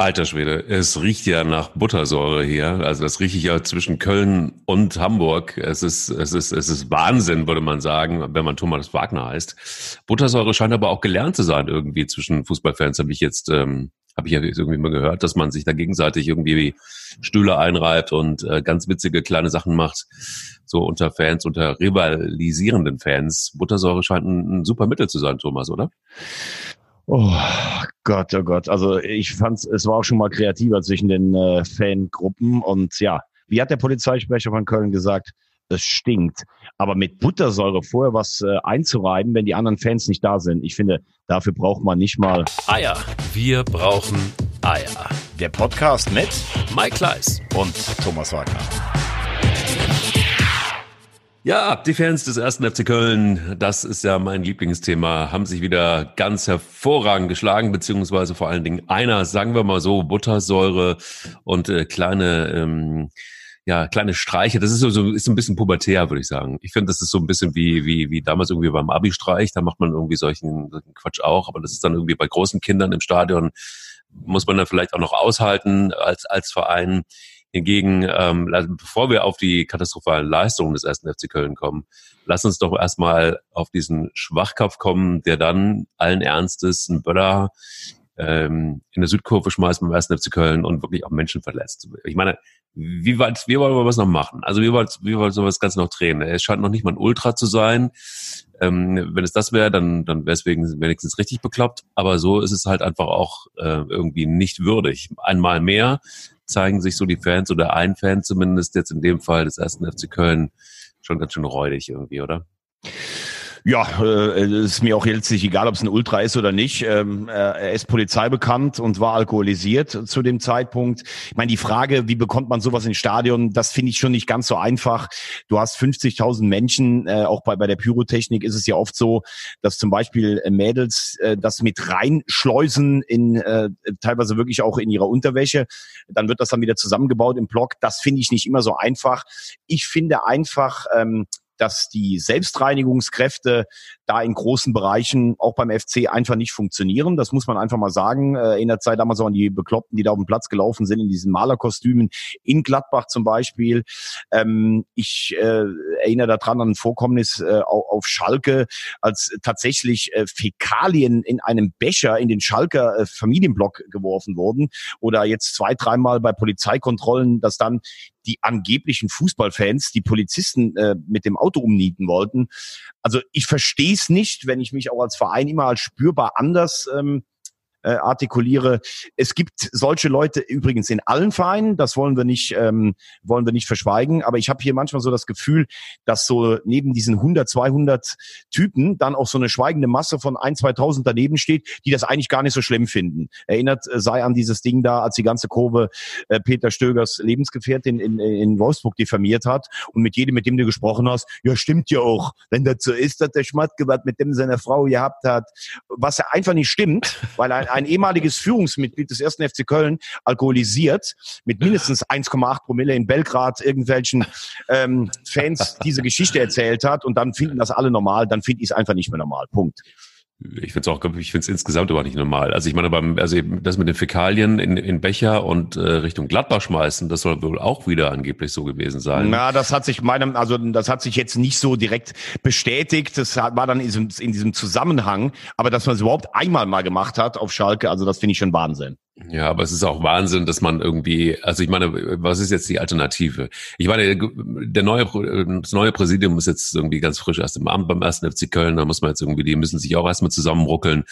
Alter Schwede, es riecht ja nach Buttersäure hier. Also das rieche ich ja zwischen Köln und Hamburg. Es ist, es ist, es ist Wahnsinn, würde man sagen, wenn man Thomas Wagner heißt. Buttersäure scheint aber auch gelernt zu sein irgendwie zwischen Fußballfans. Habe ich jetzt, ähm, habe ich ja irgendwie mal gehört, dass man sich da gegenseitig irgendwie Stühle einreibt und äh, ganz witzige kleine Sachen macht. So unter Fans, unter rivalisierenden Fans. Buttersäure scheint ein, ein super Mittel zu sein, Thomas, oder? Oh Gott, oh Gott. Also ich fand es war auch schon mal kreativer zwischen den äh, Fangruppen und ja, wie hat der Polizeisprecher von Köln gesagt? Es stinkt. Aber mit Buttersäure vorher was äh, einzureiben, wenn die anderen Fans nicht da sind, ich finde, dafür braucht man nicht mal Eier. Wir brauchen Eier. Der Podcast mit Mike Kleiss und Thomas Wagner. Ja, die Fans des ersten FC Köln, das ist ja mein Lieblingsthema, haben sich wieder ganz hervorragend geschlagen, beziehungsweise vor allen Dingen einer, sagen wir mal so, Buttersäure und äh, kleine, ähm, ja, kleine Streiche. Das ist so, so ist ein bisschen pubertär, würde ich sagen. Ich finde, das ist so ein bisschen wie, wie, wie damals irgendwie beim Abi-Streich, da macht man irgendwie solchen, solchen Quatsch auch, aber das ist dann irgendwie bei großen Kindern im Stadion, muss man dann vielleicht auch noch aushalten als, als Verein. Hingegen, ähm, bevor wir auf die katastrophalen Leistungen des ersten FC Köln kommen, lass uns doch erstmal auf diesen Schwachkopf kommen, der dann allen Ernstes einen Böller ähm, in der Südkurve schmeißt beim ersten FC Köln und wirklich auch Menschen verletzt. Ich meine, wie weit, wie wollen wir was noch machen? Also wie wollen wie wollen wir das Ganze noch drehen? Es scheint noch nicht mal ein Ultra zu sein. Ähm, wenn es das wäre, dann, dann wäre es wenigstens richtig bekloppt. Aber so ist es halt einfach auch äh, irgendwie nicht würdig. Einmal mehr zeigen sich so die Fans oder ein Fan zumindest jetzt in dem Fall des ersten FC Köln schon ganz schön räudig irgendwie, oder? Ja, äh, ist mir auch letztlich egal, ob es ein Ultra ist oder nicht. Ähm, äh, er ist polizeibekannt und war alkoholisiert zu dem Zeitpunkt. Ich meine, die Frage, wie bekommt man sowas ins Stadion, das finde ich schon nicht ganz so einfach. Du hast 50.000 Menschen, äh, auch bei, bei der Pyrotechnik ist es ja oft so, dass zum Beispiel äh, Mädels äh, das mit reinschleusen in äh, teilweise wirklich auch in ihrer Unterwäsche. Dann wird das dann wieder zusammengebaut im Block. Das finde ich nicht immer so einfach. Ich finde einfach, ähm, dass die Selbstreinigungskräfte da in großen Bereichen auch beim FC einfach nicht funktionieren. Das muss man einfach mal sagen. Äh, erinnert sei damals auch an die Bekloppten, die da auf dem Platz gelaufen sind in diesen Malerkostümen in Gladbach zum Beispiel. Ähm, ich äh, erinnere daran an ein Vorkommnis äh, auf Schalke, als tatsächlich äh, Fäkalien in einem Becher in den Schalker äh, Familienblock geworfen wurden. Oder jetzt zwei, dreimal bei Polizeikontrollen, dass dann die angeblichen Fußballfans die Polizisten äh, mit dem Auto umnieten wollten. Also ich verstehe es nicht, wenn ich mich auch als Verein immer als spürbar anders ähm, äh, artikuliere. Es gibt solche Leute übrigens in allen Vereinen, das wollen wir nicht, ähm, wollen wir nicht verschweigen, aber ich habe hier manchmal so das Gefühl, dass so neben diesen 100, 200 Typen dann auch so eine schweigende Masse von ein, 2000 daneben steht, die das eigentlich gar nicht so schlimm finden. Erinnert äh, sei an dieses Ding da, als die ganze Kurve äh, Peter Stögers Lebensgefährtin in, in Wolfsburg diffamiert hat und mit jedem, mit dem du gesprochen hast, ja stimmt ja auch, wenn das so ist, dass der Schmattgewalt mit dem seine Frau gehabt hat, was ja einfach nicht stimmt, weil ein ein ehemaliges Führungsmitglied des ersten FC Köln alkoholisiert mit mindestens 1,8 Promille in Belgrad irgendwelchen ähm, Fans diese Geschichte erzählt hat und dann finden das alle normal, dann finde ich es einfach nicht mehr normal. Punkt. Ich finde es auch, ich finde es insgesamt aber nicht normal. Also ich meine, beim, also das mit den Fäkalien in, in Becher und äh, Richtung Gladbach schmeißen, das soll wohl auch wieder angeblich so gewesen sein. Na, das hat sich meinem, also das hat sich jetzt nicht so direkt bestätigt. Das war dann in diesem, in diesem Zusammenhang, aber dass man es überhaupt einmal mal gemacht hat auf Schalke, also das finde ich schon Wahnsinn. Ja, aber es ist auch Wahnsinn, dass man irgendwie, also ich meine, was ist jetzt die Alternative? Ich meine, der neue, das neue Präsidium ist jetzt irgendwie ganz frisch erst im Amt beim ersten FC Köln, da muss man jetzt irgendwie, die müssen sich auch erstmal zusammenruckeln.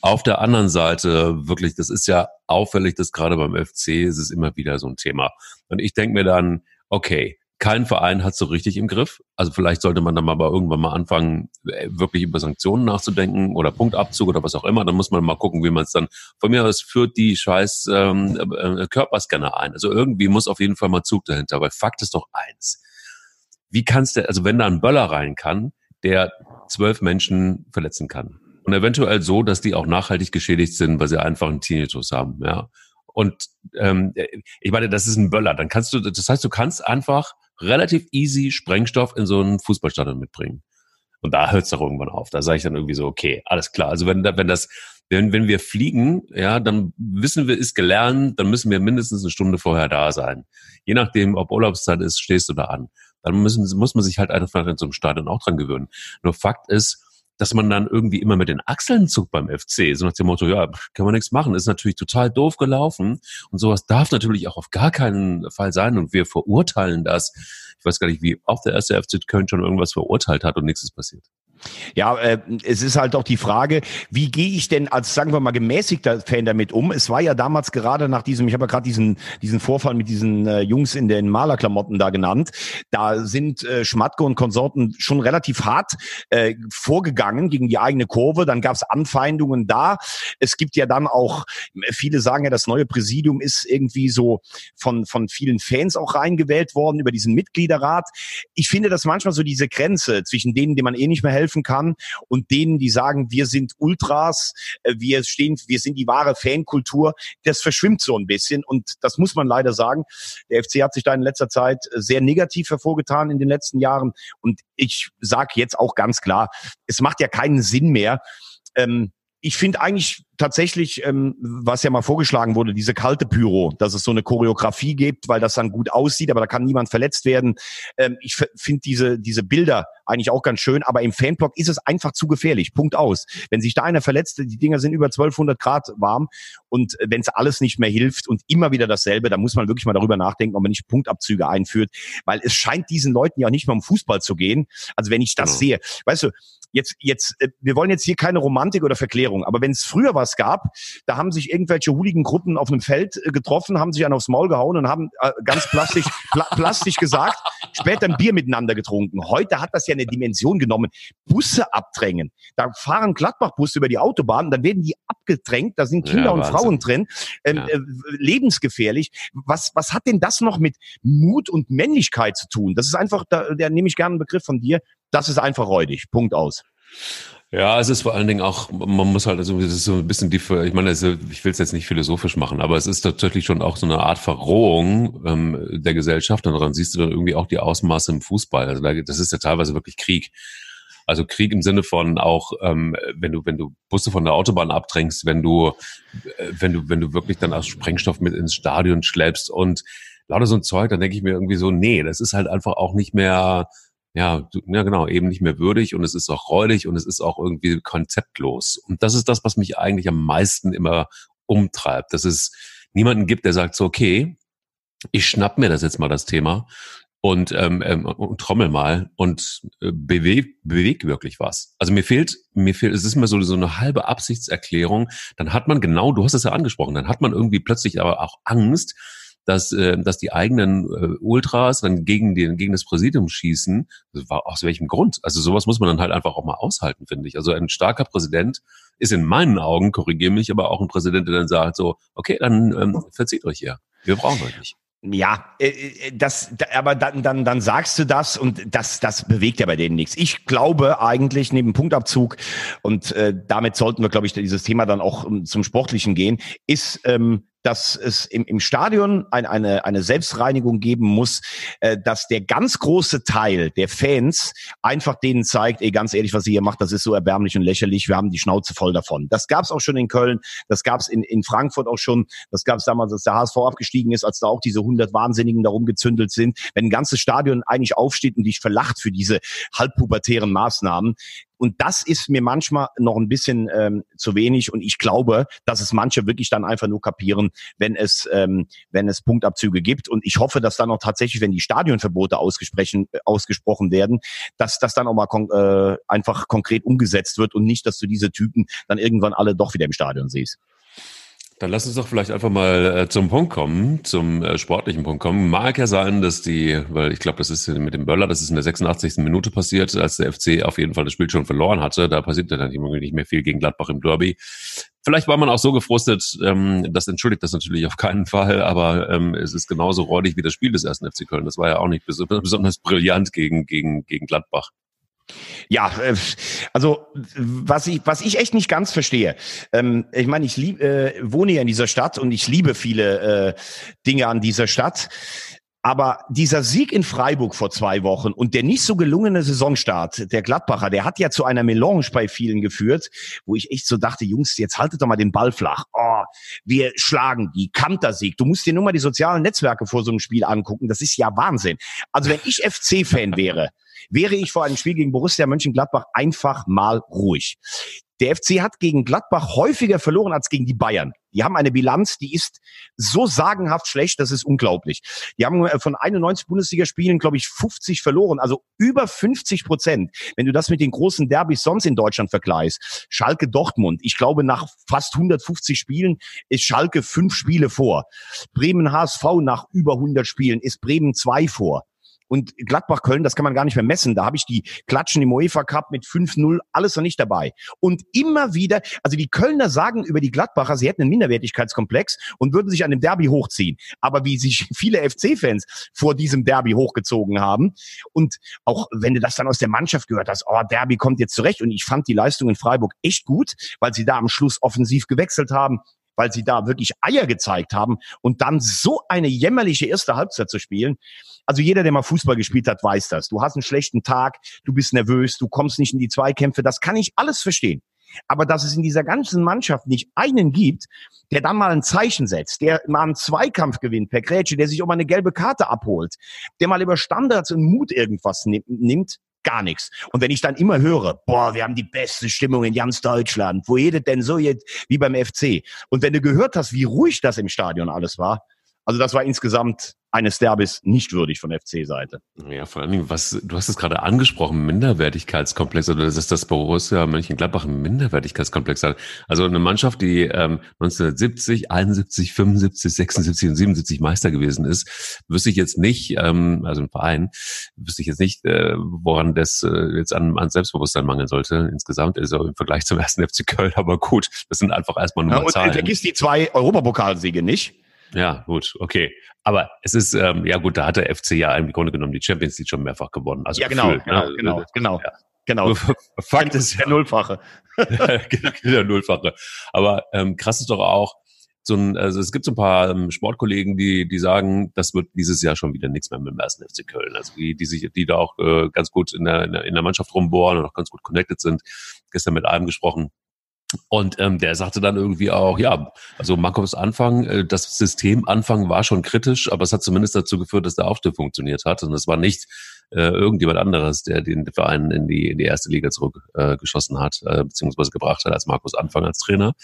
Auf der anderen Seite, wirklich, das ist ja auffällig, dass gerade beim FC ist es immer wieder so ein Thema. Und ich denke mir dann, okay, kein Verein hat so richtig im Griff. Also vielleicht sollte man dann mal irgendwann mal anfangen, äh, wirklich über Sanktionen nachzudenken oder Punktabzug oder was auch immer. Dann muss man mal gucken, wie man es dann. Von mir aus führt die scheiß ähm, äh, Körperscanner ein. Also irgendwie muss auf jeden Fall mal Zug dahinter. Weil Fakt ist doch eins. Wie kannst du, also wenn da ein Böller rein kann, der zwölf Menschen verletzen kann. Und eventuell so, dass die auch nachhaltig geschädigt sind, weil sie einfach einen Tinnitus haben, ja. Und ähm, ich meine, das ist ein Böller. Dann kannst du, das heißt, du kannst einfach relativ easy Sprengstoff in so ein Fußballstadion mitbringen. Und da hört es doch irgendwann auf. Da sage ich dann irgendwie so, okay, alles klar. Also wenn, wenn das, Denn wenn wir fliegen, ja, dann wissen wir, ist gelernt, dann müssen wir mindestens eine Stunde vorher da sein. Je nachdem, ob Urlaubszeit ist, stehst du da an. Dann müssen, muss man sich halt einfach in so einem Stadion auch dran gewöhnen. Nur Fakt ist, dass man dann irgendwie immer mit den Achseln zuckt beim FC, so nach dem Motto, ja, kann man nichts machen, ist natürlich total doof gelaufen und sowas darf natürlich auch auf gar keinen Fall sein und wir verurteilen das. Ich weiß gar nicht, wie oft der erste FC Köln schon irgendwas verurteilt hat und nichts ist passiert. Ja, äh, es ist halt auch die Frage, wie gehe ich denn als, sagen wir mal, gemäßigter Fan damit um? Es war ja damals gerade nach diesem, ich habe ja gerade diesen, diesen Vorfall mit diesen äh, Jungs in den Malerklamotten da genannt. Da sind äh, Schmatke und Konsorten schon relativ hart äh, vorgegangen gegen die eigene Kurve. Dann gab es Anfeindungen da. Es gibt ja dann auch, viele sagen ja, das neue Präsidium ist irgendwie so von, von vielen Fans auch reingewählt worden über diesen Mitgliederrat. Ich finde das manchmal so diese Grenze zwischen denen, denen man eh nicht mehr helfen kann. Und denen, die sagen, wir sind Ultras, äh, wir stehen, wir sind die wahre Fankultur, das verschwimmt so ein bisschen. Und das muss man leider sagen. Der FC hat sich da in letzter Zeit sehr negativ hervorgetan in den letzten Jahren. Und ich sage jetzt auch ganz klar, es macht ja keinen Sinn mehr, ähm, ich finde eigentlich tatsächlich, ähm, was ja mal vorgeschlagen wurde, diese kalte Pyro, dass es so eine Choreografie gibt, weil das dann gut aussieht, aber da kann niemand verletzt werden. Ähm, ich finde diese, diese Bilder eigentlich auch ganz schön, aber im Fanblock ist es einfach zu gefährlich. Punkt aus. Wenn sich da einer verletzt, die Dinger sind über 1200 Grad warm und wenn es alles nicht mehr hilft und immer wieder dasselbe, dann muss man wirklich mal darüber nachdenken, ob man nicht Punktabzüge einführt, weil es scheint diesen Leuten ja nicht mehr um Fußball zu gehen. Also wenn ich das genau. sehe, weißt du, jetzt, jetzt, äh, wir wollen jetzt hier keine Romantik oder Verklärung, aber wenn es früher was gab, da haben sich irgendwelche Hooligan-Gruppen auf einem Feld äh, getroffen, haben sich einen aufs Maul gehauen und haben äh, ganz plastisch, pla plastisch gesagt, später ein Bier miteinander getrunken. Heute hat das ja eine Dimension genommen. Busse abdrängen. Da fahren Gladbach-Busse über die Autobahn, dann werden die abgedrängt, da sind Kinder ja, und Frauen drin. Ähm, ja. äh, lebensgefährlich. Was, was hat denn das noch mit Mut und Männlichkeit zu tun? Das ist einfach, da, da nehme ich gerne einen Begriff von dir, das ist einfach räudig. Punkt aus. Ja, es ist vor allen Dingen auch, man muss halt, also, das ist so ein bisschen die, ich meine, also, ich will es jetzt nicht philosophisch machen, aber es ist tatsächlich schon auch so eine Art Verrohung ähm, der Gesellschaft und daran siehst du dann irgendwie auch die Ausmaße im Fußball. Also das ist ja teilweise wirklich Krieg. Also Krieg im Sinne von auch, ähm, wenn du, wenn du Busse von der Autobahn abdrängst, wenn du, äh, wenn du, wenn du wirklich dann auch Sprengstoff mit ins Stadion schleppst und lauter so ein Zeug, dann denke ich mir irgendwie so, nee, das ist halt einfach auch nicht mehr ja, ja genau, eben nicht mehr würdig und es ist auch räudig und es ist auch irgendwie konzeptlos. Und das ist das, was mich eigentlich am meisten immer umtreibt, dass es niemanden gibt, der sagt so, okay, ich schnapp mir das jetzt mal das Thema und, ähm, ähm, und trommel mal und äh, beweg, beweg wirklich was. Also mir fehlt, mir fehlt, es ist immer so, so eine halbe Absichtserklärung. Dann hat man genau, du hast es ja angesprochen, dann hat man irgendwie plötzlich aber auch Angst, dass, äh, dass die eigenen äh, Ultras dann gegen, den, gegen das Präsidium schießen. War aus welchem Grund? Also sowas muss man dann halt einfach auch mal aushalten, finde ich. Also ein starker Präsident ist in meinen Augen, korrigiere mich, aber auch ein Präsident, der dann sagt so, okay, dann ähm, verzieht euch hier. Wir brauchen euch nicht. Ja, äh, äh, das, aber dann, dann, dann sagst du das und das, das bewegt ja bei denen nichts. Ich glaube eigentlich neben Punktabzug und äh, damit sollten wir, glaube ich, dieses Thema dann auch um, zum Sportlichen gehen, ist ähm, dass es im, im Stadion ein, eine, eine Selbstreinigung geben muss, äh, dass der ganz große Teil der Fans einfach denen zeigt, ey, ganz ehrlich, was ihr hier macht, das ist so erbärmlich und lächerlich, wir haben die Schnauze voll davon. Das gab es auch schon in Köln, das gab es in, in Frankfurt auch schon, das gab es damals, als der HSV abgestiegen ist, als da auch diese 100 Wahnsinnigen da rumgezündelt sind. Wenn ein ganzes Stadion eigentlich aufsteht und dich verlacht für diese halbpubertären Maßnahmen, und das ist mir manchmal noch ein bisschen ähm, zu wenig. Und ich glaube, dass es manche wirklich dann einfach nur kapieren, wenn es, ähm, wenn es Punktabzüge gibt. Und ich hoffe, dass dann auch tatsächlich, wenn die Stadionverbote ausgesprochen, äh, ausgesprochen werden, dass das dann auch mal kon äh, einfach konkret umgesetzt wird und nicht, dass du diese Typen dann irgendwann alle doch wieder im Stadion siehst. Dann lass uns doch vielleicht einfach mal äh, zum Punkt kommen, zum äh, sportlichen Punkt kommen. Mag ja sein, dass die, weil ich glaube, das ist mit dem Böller, das ist in der 86. Minute passiert, als der FC auf jeden Fall das Spiel schon verloren hatte. Da passiert dann nicht mehr viel gegen Gladbach im Derby. Vielleicht war man auch so gefrustet, ähm, das entschuldigt das natürlich auf keinen Fall, aber ähm, es ist genauso räudig wie das Spiel des ersten FC Köln. Das war ja auch nicht besonders brillant gegen, gegen, gegen Gladbach. Ja, äh, also was ich, was ich echt nicht ganz verstehe, ähm, ich meine, ich lieb, äh, wohne ja in dieser Stadt und ich liebe viele äh, Dinge an dieser Stadt. Aber dieser Sieg in Freiburg vor zwei Wochen und der nicht so gelungene Saisonstart der Gladbacher, der hat ja zu einer Melange bei vielen geführt, wo ich echt so dachte, Jungs, jetzt haltet doch mal den Ball flach. Oh, wir schlagen die Kantersieg. Du musst dir nur mal die sozialen Netzwerke vor so einem Spiel angucken. Das ist ja Wahnsinn. Also wenn ich FC-Fan wäre, wäre ich vor einem Spiel gegen Borussia Mönchengladbach einfach mal ruhig. Der FC hat gegen Gladbach häufiger verloren als gegen die Bayern. Die haben eine Bilanz, die ist so sagenhaft schlecht, das ist unglaublich. Die haben äh, von 91 Bundesligaspielen, glaube ich, 50 verloren, also über 50 Prozent. Wenn du das mit den großen Derbys sonst in Deutschland vergleichst, Schalke Dortmund, ich glaube, nach fast 150 Spielen ist Schalke fünf Spiele vor. Bremen HSV nach über 100 Spielen ist Bremen zwei vor. Und Gladbach-Köln, das kann man gar nicht mehr messen. Da habe ich die Klatschen im UEFA Cup mit 5-0, alles noch nicht dabei. Und immer wieder, also die Kölner sagen über die Gladbacher, sie hätten einen Minderwertigkeitskomplex und würden sich an dem Derby hochziehen. Aber wie sich viele FC-Fans vor diesem Derby hochgezogen haben und auch wenn du das dann aus der Mannschaft gehört hast, oh, Derby kommt jetzt zurecht und ich fand die Leistung in Freiburg echt gut, weil sie da am Schluss offensiv gewechselt haben, weil sie da wirklich Eier gezeigt haben und dann so eine jämmerliche erste Halbzeit zu spielen. Also jeder, der mal Fußball gespielt hat, weiß das. Du hast einen schlechten Tag, du bist nervös, du kommst nicht in die Zweikämpfe, das kann ich alles verstehen. Aber dass es in dieser ganzen Mannschaft nicht einen gibt, der dann mal ein Zeichen setzt, der mal einen Zweikampf gewinnt per Grätsche, der sich auch mal eine gelbe Karte abholt, der mal über Standards und Mut irgendwas nimmt, gar nichts. Und wenn ich dann immer höre, boah, wir haben die beste Stimmung in ganz Deutschland, wo jedet denn so jetzt wie beim FC? Und wenn du gehört hast, wie ruhig das im Stadion alles war, also das war insgesamt eines Derbys nicht würdig von FC-Seite. Ja, vor allen Dingen, was, du hast es gerade angesprochen, Minderwertigkeitskomplex, oder dass das Borussia Mönchengladbach ein Minderwertigkeitskomplex hat. Also eine Mannschaft, die ähm, 1970, 71, 75, 76 und 77 Meister gewesen ist, wüsste ich jetzt nicht, ähm, also ein Verein, wüsste ich jetzt nicht, äh, woran das äh, jetzt an, an Selbstbewusstsein mangeln sollte. Insgesamt ist er im Vergleich zum ersten FC Köln, aber gut, das sind einfach erstmal nur ja, und Zahlen. Vergiss die zwei Europapokalsiege nicht. Ja, gut, okay. Aber es ist, ähm, ja gut, da hat der FC ja im Grunde genommen die Champions League schon mehrfach gewonnen. Also ja, genau, gefühlt, genau, ne? genau, genau. Ja. Genau. Fakt ist der Nullfache. Genau, der Nullfache. Aber ähm, krass ist doch auch, so ein, also es gibt so ein paar ähm, Sportkollegen, die, die sagen, das wird dieses Jahr schon wieder nichts mehr mit dem ersten FC Köln. Also die, die sich, die da auch äh, ganz gut in der, in der, in der Mannschaft rumbohren und auch ganz gut connected sind. Gestern mit einem gesprochen, und ähm, der sagte dann irgendwie auch, ja, also Markovs Anfang, äh, das System Anfang war schon kritisch, aber es hat zumindest dazu geführt, dass der Aufstieg funktioniert hat. Und es war nicht äh, irgendjemand anderes, der den Verein in die, in die erste Liga zurückgeschossen äh, hat, äh, beziehungsweise gebracht hat als Markus Anfang als Trainer.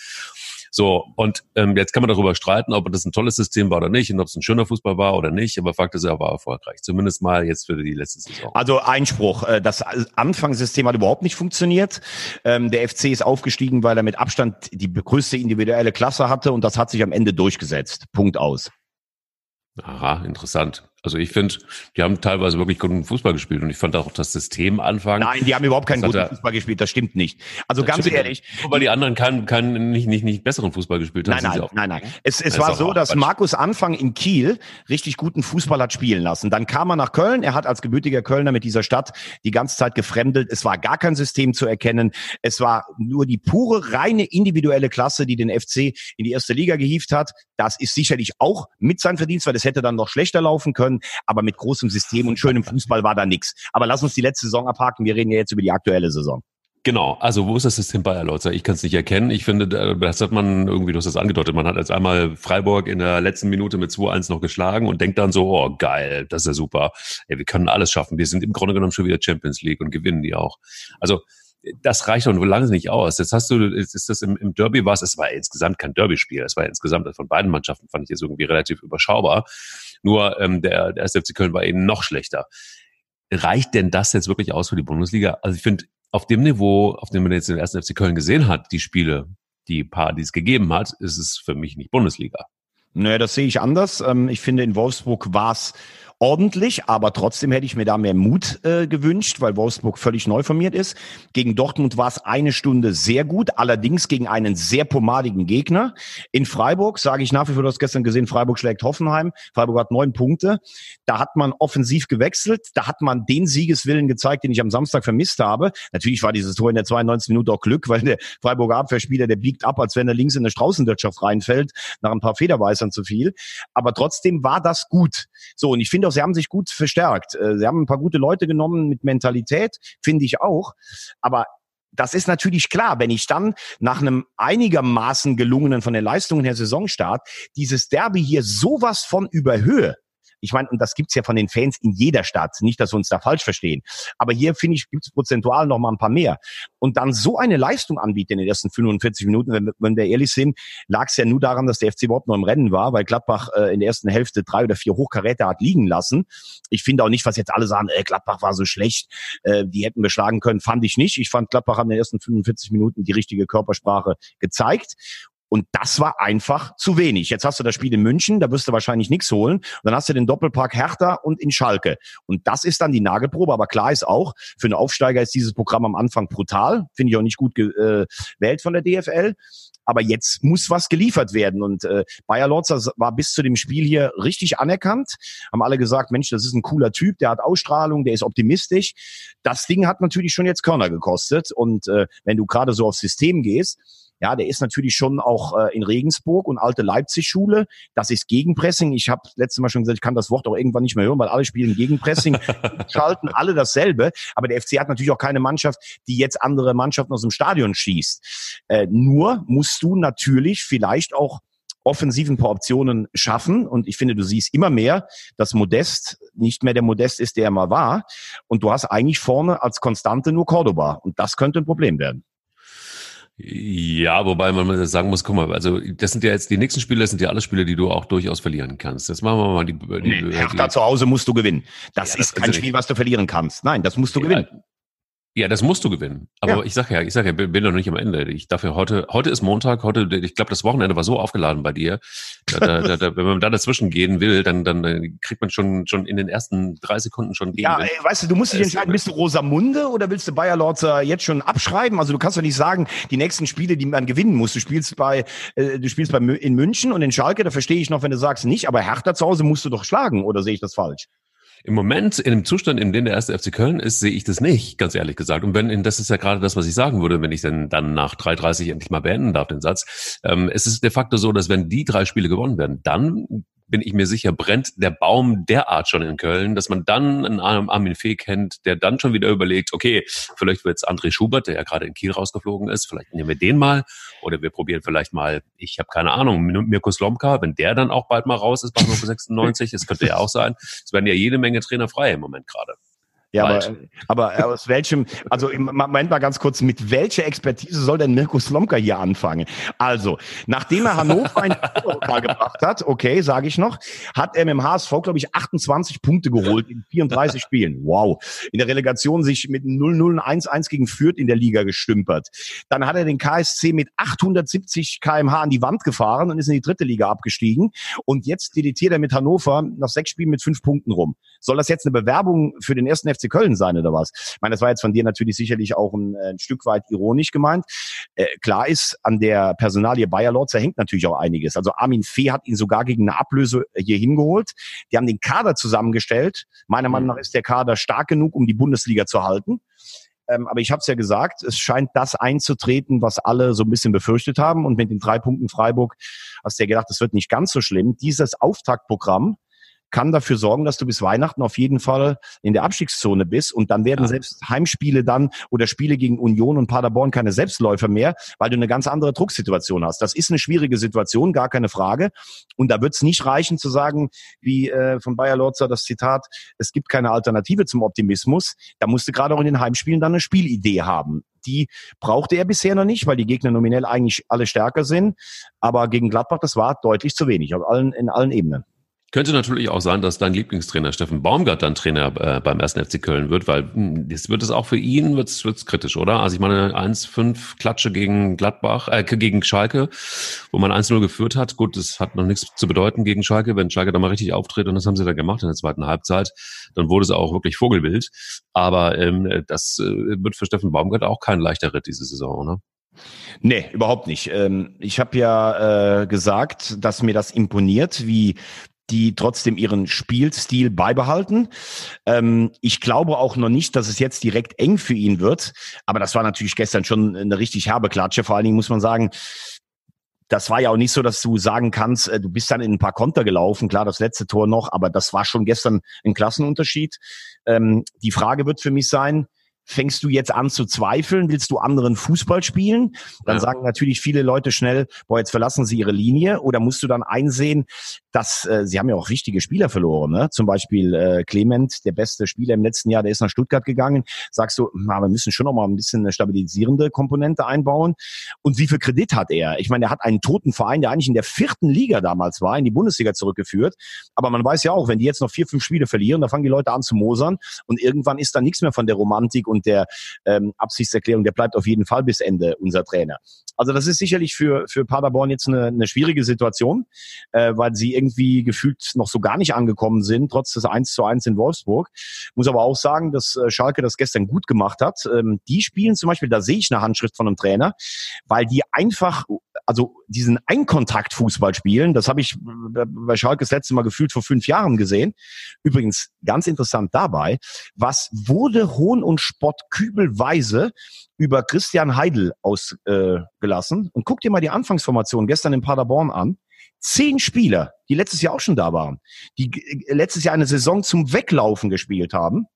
So, und ähm, jetzt kann man darüber streiten, ob das ein tolles System war oder nicht und ob es ein schöner Fußball war oder nicht, aber Fakt ist, er war erfolgreich. Zumindest mal jetzt für die letzte Saison. Also Einspruch, äh, das Anfangssystem hat überhaupt nicht funktioniert. Ähm, der FC ist aufgestiegen, weil er mit Abstand die größte individuelle Klasse hatte und das hat sich am Ende durchgesetzt. Punkt aus. Aha, interessant. Also ich finde, die haben teilweise wirklich guten Fußball gespielt und ich fand auch das System anfangen. Nein, die haben überhaupt keinen guten Fußball gespielt, das stimmt nicht. Also ganz ehrlich. Nur weil die anderen keinen, keinen nicht, nicht, nicht besseren Fußball gespielt haben. Nein, nein, nein, nein. Es, es war so, dass Markus Anfang in Kiel richtig guten Fußball hat spielen lassen. Dann kam er nach Köln, er hat als gebürtiger Kölner mit dieser Stadt die ganze Zeit gefremdelt. Es war gar kein System zu erkennen. Es war nur die pure, reine individuelle Klasse, die den FC in die erste Liga gehievt hat. Das ist sicherlich auch mit sein Verdienst, weil es hätte dann noch schlechter laufen können können. Aber mit großem System und schönem Fußball war da nichts. Aber lass uns die letzte Saison abhaken. Wir reden ja jetzt über die aktuelle Saison. Genau, also wo ist das System Bayer Leutzer? Ich kann es nicht erkennen. Ich finde, das hat man irgendwie, du hast das angedeutet, man hat jetzt einmal Freiburg in der letzten Minute mit 2-1 noch geschlagen und denkt dann so, oh geil, das ist ja super. Ey, wir können alles schaffen. Wir sind im Grunde genommen schon wieder Champions League und gewinnen die auch. Also das reicht doch lange nicht aus. Jetzt hast du, jetzt ist das im, im Derby was, es war insgesamt kein Derby-Spiel. Es war insgesamt von beiden Mannschaften, fand ich jetzt irgendwie relativ überschaubar. Nur ähm, der, der SFC Köln war eben noch schlechter. Reicht denn das jetzt wirklich aus für die Bundesliga? Also ich finde, auf dem Niveau, auf dem man jetzt den ersten FC Köln gesehen hat, die Spiele, die paar, die es gegeben hat, ist es für mich nicht Bundesliga. Naja, das sehe ich anders. Ähm, ich finde, in Wolfsburg war es ordentlich, aber trotzdem hätte ich mir da mehr Mut äh, gewünscht, weil Wolfsburg völlig neu formiert ist. Gegen Dortmund war es eine Stunde sehr gut, allerdings gegen einen sehr pomadigen Gegner. In Freiburg sage ich nach wie vor, du hast gestern gesehen, Freiburg schlägt Hoffenheim. Freiburg hat neun Punkte. Da hat man offensiv gewechselt, da hat man den Siegeswillen gezeigt, den ich am Samstag vermisst habe. Natürlich war dieses Tor in der 92. Minute auch Glück, weil der Freiburger Abwehrspieler, der biegt ab, als wenn er links in eine Straußenwirtschaft reinfällt, nach ein paar Federweisern zu viel. Aber trotzdem war das gut. So, und ich finde auch, sie haben sich gut verstärkt. Äh, sie haben ein paar gute Leute genommen mit Mentalität, finde ich auch. Aber das ist natürlich klar, wenn ich dann nach einem einigermaßen gelungenen von den Leistungen her Saisonstart dieses Derby hier sowas von überhöhe, ich meine, und das gibt's ja von den Fans in jeder Stadt. Nicht, dass wir uns da falsch verstehen. Aber hier, finde ich, gibt's prozentual noch mal ein paar mehr. Und dann so eine Leistung anbieten in den ersten 45 Minuten, wenn, wenn wir ehrlich sind, lag es ja nur daran, dass der FC überhaupt noch im Rennen war, weil Gladbach äh, in der ersten Hälfte drei oder vier Hochkaräte hat liegen lassen. Ich finde auch nicht, was jetzt alle sagen, äh, Gladbach war so schlecht, äh, die hätten wir schlagen können, fand ich nicht. Ich fand, Gladbach in den ersten 45 Minuten die richtige Körpersprache gezeigt. Und das war einfach zu wenig. Jetzt hast du das Spiel in München, da wirst du wahrscheinlich nichts holen. Und dann hast du den Doppelpark Hertha und in Schalke. Und das ist dann die Nagelprobe. Aber klar ist auch, für einen Aufsteiger ist dieses Programm am Anfang brutal. Finde ich auch nicht gut gewählt äh, von der DFL. Aber jetzt muss was geliefert werden. Und äh, Bayer Lorzer war bis zu dem Spiel hier richtig anerkannt. Haben alle gesagt, Mensch, das ist ein cooler Typ, der hat Ausstrahlung, der ist optimistisch. Das Ding hat natürlich schon jetzt Körner gekostet. Und äh, wenn du gerade so aufs System gehst, ja, der ist natürlich schon auch äh, in Regensburg und alte Leipzig-Schule. Das ist Gegenpressing. Ich habe letztes Mal schon gesagt, ich kann das Wort auch irgendwann nicht mehr hören, weil alle spielen Gegenpressing, schalten alle dasselbe. Aber der FC hat natürlich auch keine Mannschaft, die jetzt andere Mannschaften aus dem Stadion schießt. Äh, nur musst du natürlich vielleicht auch offensiv ein paar Optionen schaffen. Und ich finde, du siehst immer mehr, dass Modest nicht mehr der Modest ist, der er mal war. Und du hast eigentlich vorne als Konstante nur Cordoba. Und das könnte ein Problem werden. Ja, wobei man sagen muss, guck mal, also das sind ja jetzt die nächsten Spiele, das sind ja alle Spiele, die du auch durchaus verlieren kannst. Jetzt machen wir mal die. die, nee, die Hertha zu Hause musst du gewinnen. Das ja, ist das kein Spiel, was du verlieren kannst. Nein, das musst du ja, gewinnen. Ja, das musst du gewinnen. Aber ja. ich sag ja, ich sag ja, bin, noch nicht am Ende. Ich darf ja heute, heute ist Montag, heute, ich glaube, das Wochenende war so aufgeladen bei dir. Da, da, da, wenn man da dazwischen gehen will, dann, dann kriegt man schon, schon in den ersten drei Sekunden schon gegen. Ja, ey, weißt du, du musst dich entscheiden, bist du Rosamunde oder willst du Bayer Lorzer jetzt schon abschreiben? Also du kannst doch nicht sagen, die nächsten Spiele, die man gewinnen muss. Du spielst bei, äh, du spielst bei in München und in Schalke, da verstehe ich noch, wenn du sagst nicht, aber Hertha zu Hause musst du doch schlagen, oder sehe ich das falsch? Im Moment, in dem Zustand, in dem der erste FC Köln ist, sehe ich das nicht, ganz ehrlich gesagt. Und wenn, das ist ja gerade das, was ich sagen würde, wenn ich denn dann nach 3.30 endlich mal beenden darf, den Satz. Ähm, es ist de facto so, dass wenn die drei Spiele gewonnen werden, dann bin ich mir sicher, brennt der Baum derart schon in Köln, dass man dann einen Armin Fee kennt, der dann schon wieder überlegt, okay, vielleicht wird es André Schubert, der ja gerade in Kiel rausgeflogen ist, vielleicht nehmen wir den mal oder wir probieren vielleicht mal, ich habe keine Ahnung, Mirko Slomka, wenn der dann auch bald mal raus ist bei 96, das könnte ja auch sein. Es werden ja jede Menge Trainer frei im Moment gerade. Ja, aber, aber aus welchem, also im Moment mal ganz kurz, mit welcher Expertise soll denn Mirko Slomka hier anfangen? Also, nachdem er Hannover in Europapokal gebracht hat, okay, sage ich noch, hat er mit dem HSV, glaube ich, 28 Punkte geholt in 34 Spielen. Wow. In der Relegation sich mit 0-0 1-1 gegen Fürth in der Liga gestümpert. Dann hat er den KSC mit 870 kmh an die Wand gefahren und ist in die dritte Liga abgestiegen. Und jetzt deletiert er mit Hannover nach sechs Spielen mit fünf Punkten rum. Soll das jetzt eine Bewerbung für den ersten FC Köln sein oder was? Ich meine, das war jetzt von dir natürlich sicherlich auch ein, ein Stück weit ironisch gemeint. Äh, klar ist, an der Personalie Bayer Lorzer hängt natürlich auch einiges. Also Armin Fee hat ihn sogar gegen eine Ablöse hier hingeholt. Die haben den Kader zusammengestellt. Meiner Meinung nach ist der Kader stark genug, um die Bundesliga zu halten ähm, aber ich habe es ja gesagt, es scheint das einzutreten, was alle so ein bisschen befürchtet haben. Und mit den drei Punkten Freiburg hast du ja gedacht, das wird nicht ganz so schlimm. Dieses Auftaktprogramm kann dafür sorgen, dass du bis Weihnachten auf jeden Fall in der Abstiegszone bist und dann werden ja. selbst Heimspiele dann oder Spiele gegen Union und Paderborn keine Selbstläufer mehr, weil du eine ganz andere Drucksituation hast. Das ist eine schwierige Situation, gar keine Frage. Und da wird es nicht reichen zu sagen, wie äh, von Bayer Lorzer das Zitat, es gibt keine Alternative zum Optimismus. Da musste gerade auch in den Heimspielen dann eine Spielidee haben. Die brauchte er bisher noch nicht, weil die Gegner nominell eigentlich alle stärker sind. Aber gegen Gladbach, das war deutlich zu wenig auf allen, in allen Ebenen. Könnte natürlich auch sein, dass dein Lieblingstrainer Steffen Baumgart dann Trainer äh, beim ersten FC Köln wird, weil hm, das wird es auch für ihn wird's, wird's kritisch, oder? Also ich meine 1-5 Klatsche gegen Gladbach, äh, gegen Schalke, wo man 1-0 geführt hat. Gut, das hat noch nichts zu bedeuten gegen Schalke, wenn Schalke da mal richtig auftritt und das haben sie dann gemacht in der zweiten Halbzeit, dann wurde es auch wirklich Vogelwild. Aber ähm, das äh, wird für Steffen Baumgart auch kein leichter Ritt diese Saison, oder? Nee, überhaupt nicht. Ähm, ich habe ja äh, gesagt, dass mir das imponiert, wie die trotzdem ihren Spielstil beibehalten. Ähm, ich glaube auch noch nicht, dass es jetzt direkt eng für ihn wird. Aber das war natürlich gestern schon eine richtig herbe Klatsche. Vor allen Dingen muss man sagen, das war ja auch nicht so, dass du sagen kannst, äh, du bist dann in ein paar Konter gelaufen, klar, das letzte Tor noch, aber das war schon gestern ein Klassenunterschied. Ähm, die Frage wird für mich sein, fängst du jetzt an zu zweifeln? Willst du anderen Fußball spielen? Dann ja. sagen natürlich viele Leute schnell, boah, jetzt verlassen sie ihre Linie. Oder musst du dann einsehen, dass äh, sie haben ja auch wichtige Spieler verloren. Ne? Zum Beispiel äh, Clement, der beste Spieler im letzten Jahr, der ist nach Stuttgart gegangen. Sagst du, na, wir müssen schon noch mal ein bisschen eine stabilisierende Komponente einbauen. Und wie viel Kredit hat er? Ich meine, er hat einen toten Verein, der eigentlich in der vierten Liga damals war, in die Bundesliga zurückgeführt. Aber man weiß ja auch, wenn die jetzt noch vier, fünf Spiele verlieren, da fangen die Leute an zu mosern und irgendwann ist da nichts mehr von der Romantik und der ähm, Absichtserklärung. Der bleibt auf jeden Fall bis Ende unser Trainer. Also das ist sicherlich für, für Paderborn jetzt eine, eine schwierige Situation, äh, weil sie irgendwie gefühlt noch so gar nicht angekommen sind, trotz des 1 zu 1 in Wolfsburg. Muss aber auch sagen, dass äh, Schalke das gestern gut gemacht hat. Ähm, die spielen zum Beispiel, da sehe ich eine Handschrift von einem Trainer, weil die einfach, also diesen Einkontaktfußball spielen, das habe ich bei Schalke das letzte Mal gefühlt vor fünf Jahren gesehen. Übrigens ganz interessant dabei, was wurde Hohn und Spott kübelweise über Christian Heidel ausgelassen. Äh, und guck dir mal die Anfangsformation gestern in Paderborn an. Zehn Spieler, die letztes Jahr auch schon da waren, die äh, letztes Jahr eine Saison zum Weglaufen gespielt haben,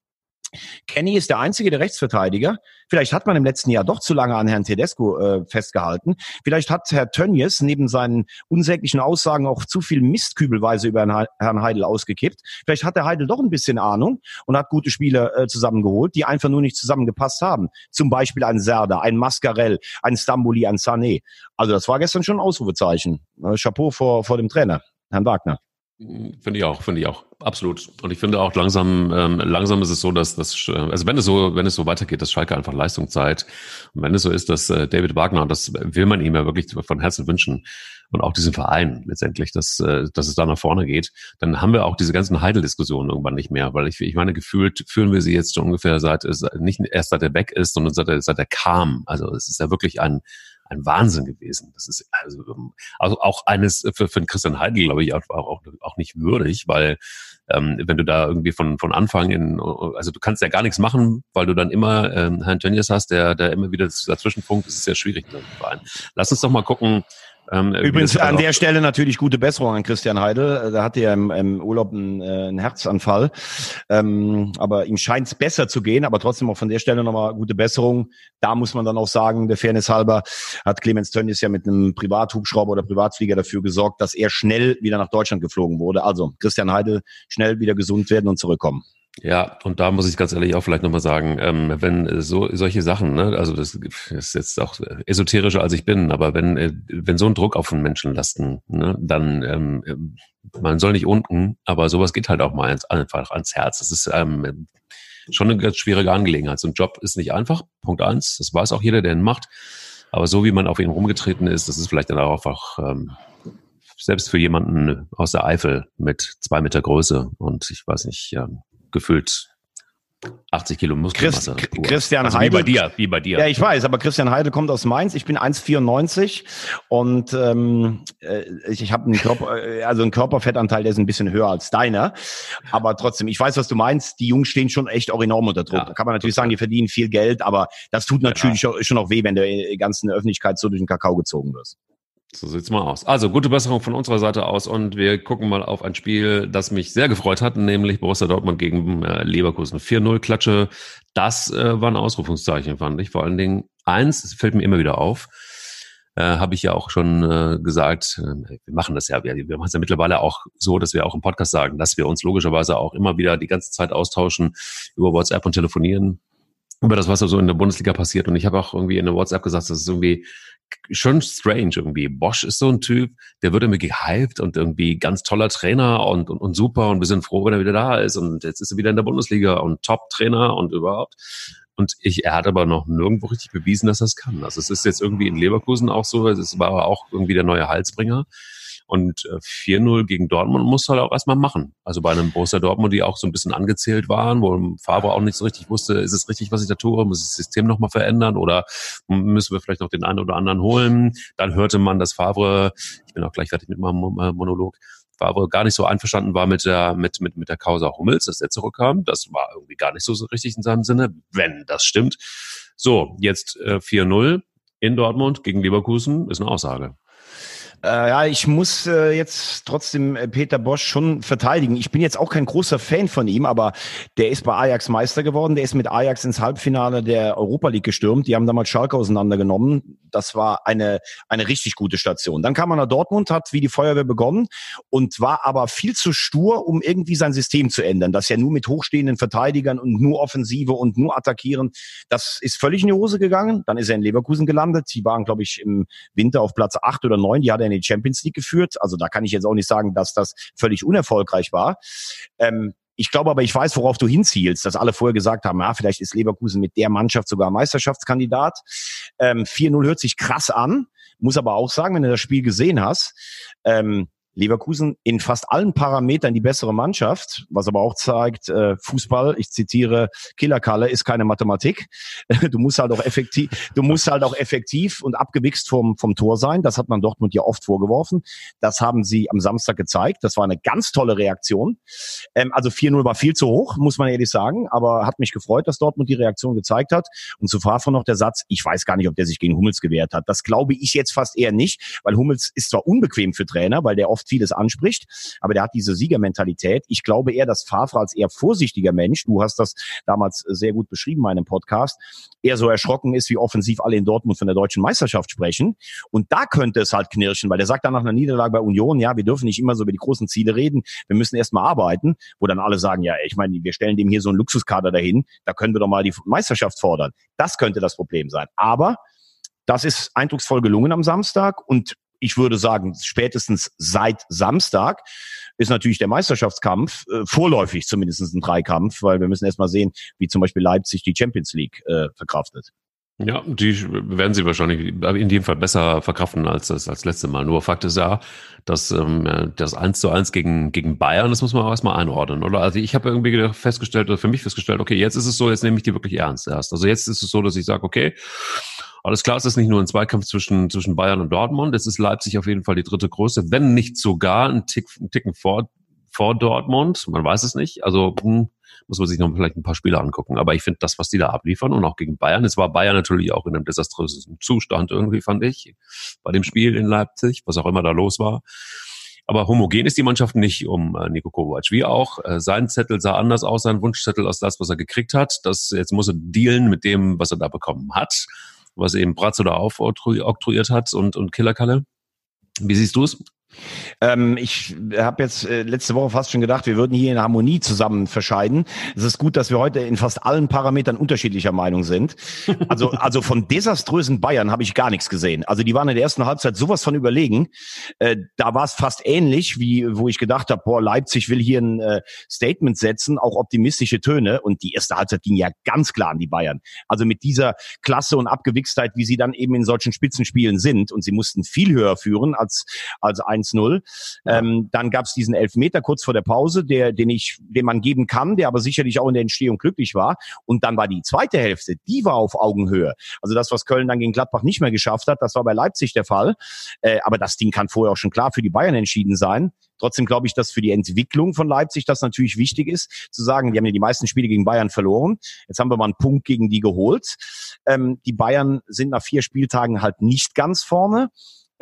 Kenny ist der einzige der Rechtsverteidiger. Vielleicht hat man im letzten Jahr doch zu lange an Herrn Tedesco äh, festgehalten. Vielleicht hat Herr Tönjes neben seinen unsäglichen Aussagen auch zu viel Mistkübelweise über Herrn Heidel ausgekippt. Vielleicht hat der Heidel doch ein bisschen Ahnung und hat gute Spieler äh, zusammengeholt, die einfach nur nicht zusammengepasst haben. Zum Beispiel ein Serda, ein Mascarell, ein Stambuli, ein Sané. Also das war gestern schon ein Ausrufezeichen. Äh, Chapeau vor, vor dem Trainer, Herrn Wagner. Finde ich auch, finde ich auch, absolut. Und ich finde auch langsam, ähm, langsam ist es so, dass das, also wenn es so, wenn es so weitergeht, dass Schalke einfach Leistung zeigt. Und wenn es so ist, dass äh, David Wagner, das will man ihm ja wirklich von Herzen wünschen und auch diesen Verein letztendlich, dass, äh, dass es da nach vorne geht, dann haben wir auch diese ganzen Heidel-Diskussionen irgendwann nicht mehr, weil ich, ich meine, gefühlt führen wir sie jetzt schon ungefähr seit, nicht erst seit er weg ist, sondern seit er, seit er kam. Also es ist ja wirklich ein, ein Wahnsinn gewesen. Das ist also, also auch eines für, für Christian Heidel, glaube ich, auch, auch, auch nicht würdig, weil ähm, wenn du da irgendwie von, von Anfang in, also du kannst ja gar nichts machen, weil du dann immer ähm, Herrn Tönnies hast, der, der immer wieder dazwischen funkt. Das ist sehr schwierig. Lass uns doch mal gucken, ähm, Übrigens an der Stelle natürlich gute Besserung an Christian Heidel. Da hatte er im, im Urlaub einen, äh, einen Herzanfall. Ähm, aber ihm scheint es besser zu gehen, aber trotzdem auch von der Stelle nochmal gute Besserung. Da muss man dann auch sagen, der Fairness halber hat Clemens Tönnies ja mit einem Privathubschrauber oder Privatflieger dafür gesorgt, dass er schnell wieder nach Deutschland geflogen wurde. Also Christian Heidel schnell wieder gesund werden und zurückkommen. Ja, und da muss ich ganz ehrlich auch vielleicht nochmal sagen, ähm, wenn so solche Sachen, ne, also das ist jetzt auch esoterischer als ich bin, aber wenn, äh, wenn so ein Druck auf einen Menschen lasten, ne, dann ähm, man soll nicht unten, aber sowas geht halt auch mal ins, einfach ans Herz. Das ist ähm, schon eine ganz schwierige Angelegenheit. So ein Job ist nicht einfach, Punkt eins, das weiß auch jeder, der ihn macht. Aber so wie man auf ihn rumgetreten ist, das ist vielleicht dann auch einfach ähm, selbst für jemanden aus der Eifel mit zwei Meter Größe und ich weiß nicht, ähm, gefühlt 80 Kilo Muskelmasse. Christ, Christian also Heidel. Wie bei dir, wie bei dir. Ja, ich weiß, aber Christian Heidel kommt aus Mainz. Ich bin 1,94 und ähm, äh, ich, ich habe einen Körper, äh, also einen Körperfettanteil, der ist ein bisschen höher als deiner. Aber trotzdem, ich weiß, was du meinst. Die Jungs stehen schon echt auch enorm unter Druck. Ja, da kann man natürlich sagen, die verdienen viel Geld, aber das tut natürlich ja. schon auch weh, wenn der ganzen Öffentlichkeit so durch den Kakao gezogen wird. So sieht's mal aus. Also gute Besserung von unserer Seite aus und wir gucken mal auf ein Spiel, das mich sehr gefreut hat, nämlich Borussia Dortmund gegen äh, Leverkusen. 4-0 Klatsche. Das äh, war ein Ausrufungszeichen, fand ich. Vor allen Dingen eins, das fällt mir immer wieder auf, äh, habe ich ja auch schon äh, gesagt, äh, wir machen das ja, wir, wir machen es ja mittlerweile auch so, dass wir auch im Podcast sagen, dass wir uns logischerweise auch immer wieder die ganze Zeit austauschen über WhatsApp und telefonieren über das, was so in der Bundesliga passiert. Und ich habe auch irgendwie in der WhatsApp gesagt, das ist irgendwie schon strange irgendwie. Bosch ist so ein Typ, der wird irgendwie gehypt und irgendwie ganz toller Trainer und, und, und super und wir sind froh, wenn er wieder da ist und jetzt ist er wieder in der Bundesliga und Top-Trainer und überhaupt. Und ich, er hat aber noch nirgendwo richtig bewiesen, dass er es kann. Also es ist jetzt irgendwie in Leverkusen auch so, es war aber auch irgendwie der neue Halsbringer. Und 4-0 äh, gegen Dortmund muss halt auch erstmal machen. Also bei einem Borussia Dortmund, die auch so ein bisschen angezählt waren, wo Favre auch nicht so richtig wusste, ist es richtig, was ich da tue? Muss ich das System nochmal verändern oder müssen wir vielleicht noch den einen oder anderen holen? Dann hörte man, dass Favre, ich bin auch gleich fertig mit meinem Monolog, Favre gar nicht so einverstanden war mit der, mit, mit, mit der Causa Hummels, dass der zurückkam. Das war irgendwie gar nicht so, so richtig in seinem Sinne, wenn das stimmt. So, jetzt äh, 4-0 in Dortmund gegen Leverkusen ist eine Aussage. Äh, ja, ich muss äh, jetzt trotzdem äh, Peter Bosch schon verteidigen. Ich bin jetzt auch kein großer Fan von ihm, aber der ist bei Ajax Meister geworden. Der ist mit Ajax ins Halbfinale der Europa League gestürmt. Die haben damals Schalke auseinandergenommen. Das war eine, eine richtig gute Station. Dann kam er nach Dortmund, hat wie die Feuerwehr begonnen und war aber viel zu stur, um irgendwie sein System zu ändern. Das ja nur mit hochstehenden Verteidigern und nur Offensive und nur attackieren. Das ist völlig in die Hose gegangen. Dann ist er in Leverkusen gelandet. Die waren, glaube ich, im Winter auf Platz acht oder neun. Die hat er in die Champions League geführt. Also da kann ich jetzt auch nicht sagen, dass das völlig unerfolgreich war. Ähm, ich glaube aber, ich weiß, worauf du hinzielst, dass alle vorher gesagt haben, ja, vielleicht ist Leverkusen mit der Mannschaft sogar Meisterschaftskandidat. Ähm, 4-0 hört sich krass an, muss aber auch sagen, wenn du das Spiel gesehen hast, ähm, Leverkusen in fast allen Parametern die bessere Mannschaft, was aber auch zeigt, äh, Fußball, ich zitiere Killerkalle, ist keine Mathematik. Du musst halt auch effektiv, du musst halt auch effektiv und abgewichst vom, vom Tor sein. Das hat man Dortmund ja oft vorgeworfen. Das haben sie am Samstag gezeigt. Das war eine ganz tolle Reaktion. Ähm, also 4-0 war viel zu hoch, muss man ehrlich sagen, aber hat mich gefreut, dass Dortmund die Reaktion gezeigt hat. Und zu Favre noch der Satz, ich weiß gar nicht, ob der sich gegen Hummels gewehrt hat. Das glaube ich jetzt fast eher nicht, weil Hummels ist zwar unbequem für Trainer, weil der oft vieles anspricht, aber der hat diese Siegermentalität. Ich glaube eher, dass Favre als eher vorsichtiger Mensch, du hast das damals sehr gut beschrieben in meinem Podcast, eher so erschrocken ist, wie offensiv alle in Dortmund von der deutschen Meisterschaft sprechen. Und da könnte es halt knirschen, weil der sagt dann nach einer Niederlage bei Union, ja, wir dürfen nicht immer so über die großen Ziele reden, wir müssen erstmal arbeiten, wo dann alle sagen, ja, ich meine, wir stellen dem hier so einen Luxuskader dahin, da können wir doch mal die Meisterschaft fordern. Das könnte das Problem sein. Aber das ist eindrucksvoll gelungen am Samstag und ich würde sagen, spätestens seit Samstag ist natürlich der Meisterschaftskampf äh, vorläufig zumindest ein Dreikampf, weil wir müssen erstmal sehen, wie zum Beispiel Leipzig die Champions League äh, verkraftet. Ja, die werden sie wahrscheinlich in dem Fall besser verkraften als das als letzte Mal. Nur Fakt ist ja, dass ähm, das 1 zu 1 gegen, gegen Bayern, das muss man auch erstmal einordnen, oder? Also ich habe irgendwie festgestellt, oder für mich festgestellt, okay, jetzt ist es so, jetzt nehme ich die wirklich ernst erst. Also jetzt ist es so, dass ich sage, okay, alles klar, es ist nicht nur ein Zweikampf zwischen, zwischen Bayern und Dortmund, es ist Leipzig auf jeden Fall die dritte größte, wenn nicht sogar ein, Tick, ein Ticken vor, vor Dortmund. Man weiß es nicht. Also hm, muss man sich noch vielleicht ein paar Spiele angucken. Aber ich finde das, was die da abliefern und auch gegen Bayern, es war Bayern natürlich auch in einem desaströsen Zustand irgendwie, fand ich, bei dem Spiel in Leipzig, was auch immer da los war. Aber homogen ist die Mannschaft nicht um äh, Nico Kovac. Wie auch, äh, sein Zettel sah anders aus, sein Wunschzettel aus das, was er gekriegt hat. Das, jetzt muss er dealen mit dem, was er da bekommen hat was eben Bratzo da aufoktroyiert hat und, und Killerkalle. Wie siehst du es? Ähm, ich habe jetzt äh, letzte Woche fast schon gedacht, wir würden hier in Harmonie zusammen verscheiden. Es ist gut, dass wir heute in fast allen Parametern unterschiedlicher Meinung sind. Also, also von desaströsen Bayern habe ich gar nichts gesehen. Also die waren in der ersten Halbzeit sowas von überlegen. Äh, da war es fast ähnlich, wie wo ich gedacht habe, boah, Leipzig will hier ein äh, Statement setzen, auch optimistische Töne. Und die erste Halbzeit ging ja ganz klar an die Bayern. Also mit dieser Klasse und Abgewichstheit, wie sie dann eben in solchen Spitzenspielen sind. Und sie mussten viel höher führen als, als ein 1-0. Ähm, dann gab es diesen Elfmeter kurz vor der Pause, der, den ich, den man geben kann, der aber sicherlich auch in der Entstehung glücklich war. Und dann war die zweite Hälfte, die war auf Augenhöhe. Also das, was Köln dann gegen Gladbach nicht mehr geschafft hat, das war bei Leipzig der Fall. Äh, aber das Ding kann vorher auch schon klar für die Bayern entschieden sein. Trotzdem glaube ich, dass für die Entwicklung von Leipzig das natürlich wichtig ist, zu sagen, die haben ja die meisten Spiele gegen Bayern verloren. Jetzt haben wir mal einen Punkt gegen die geholt. Ähm, die Bayern sind nach vier Spieltagen halt nicht ganz vorne.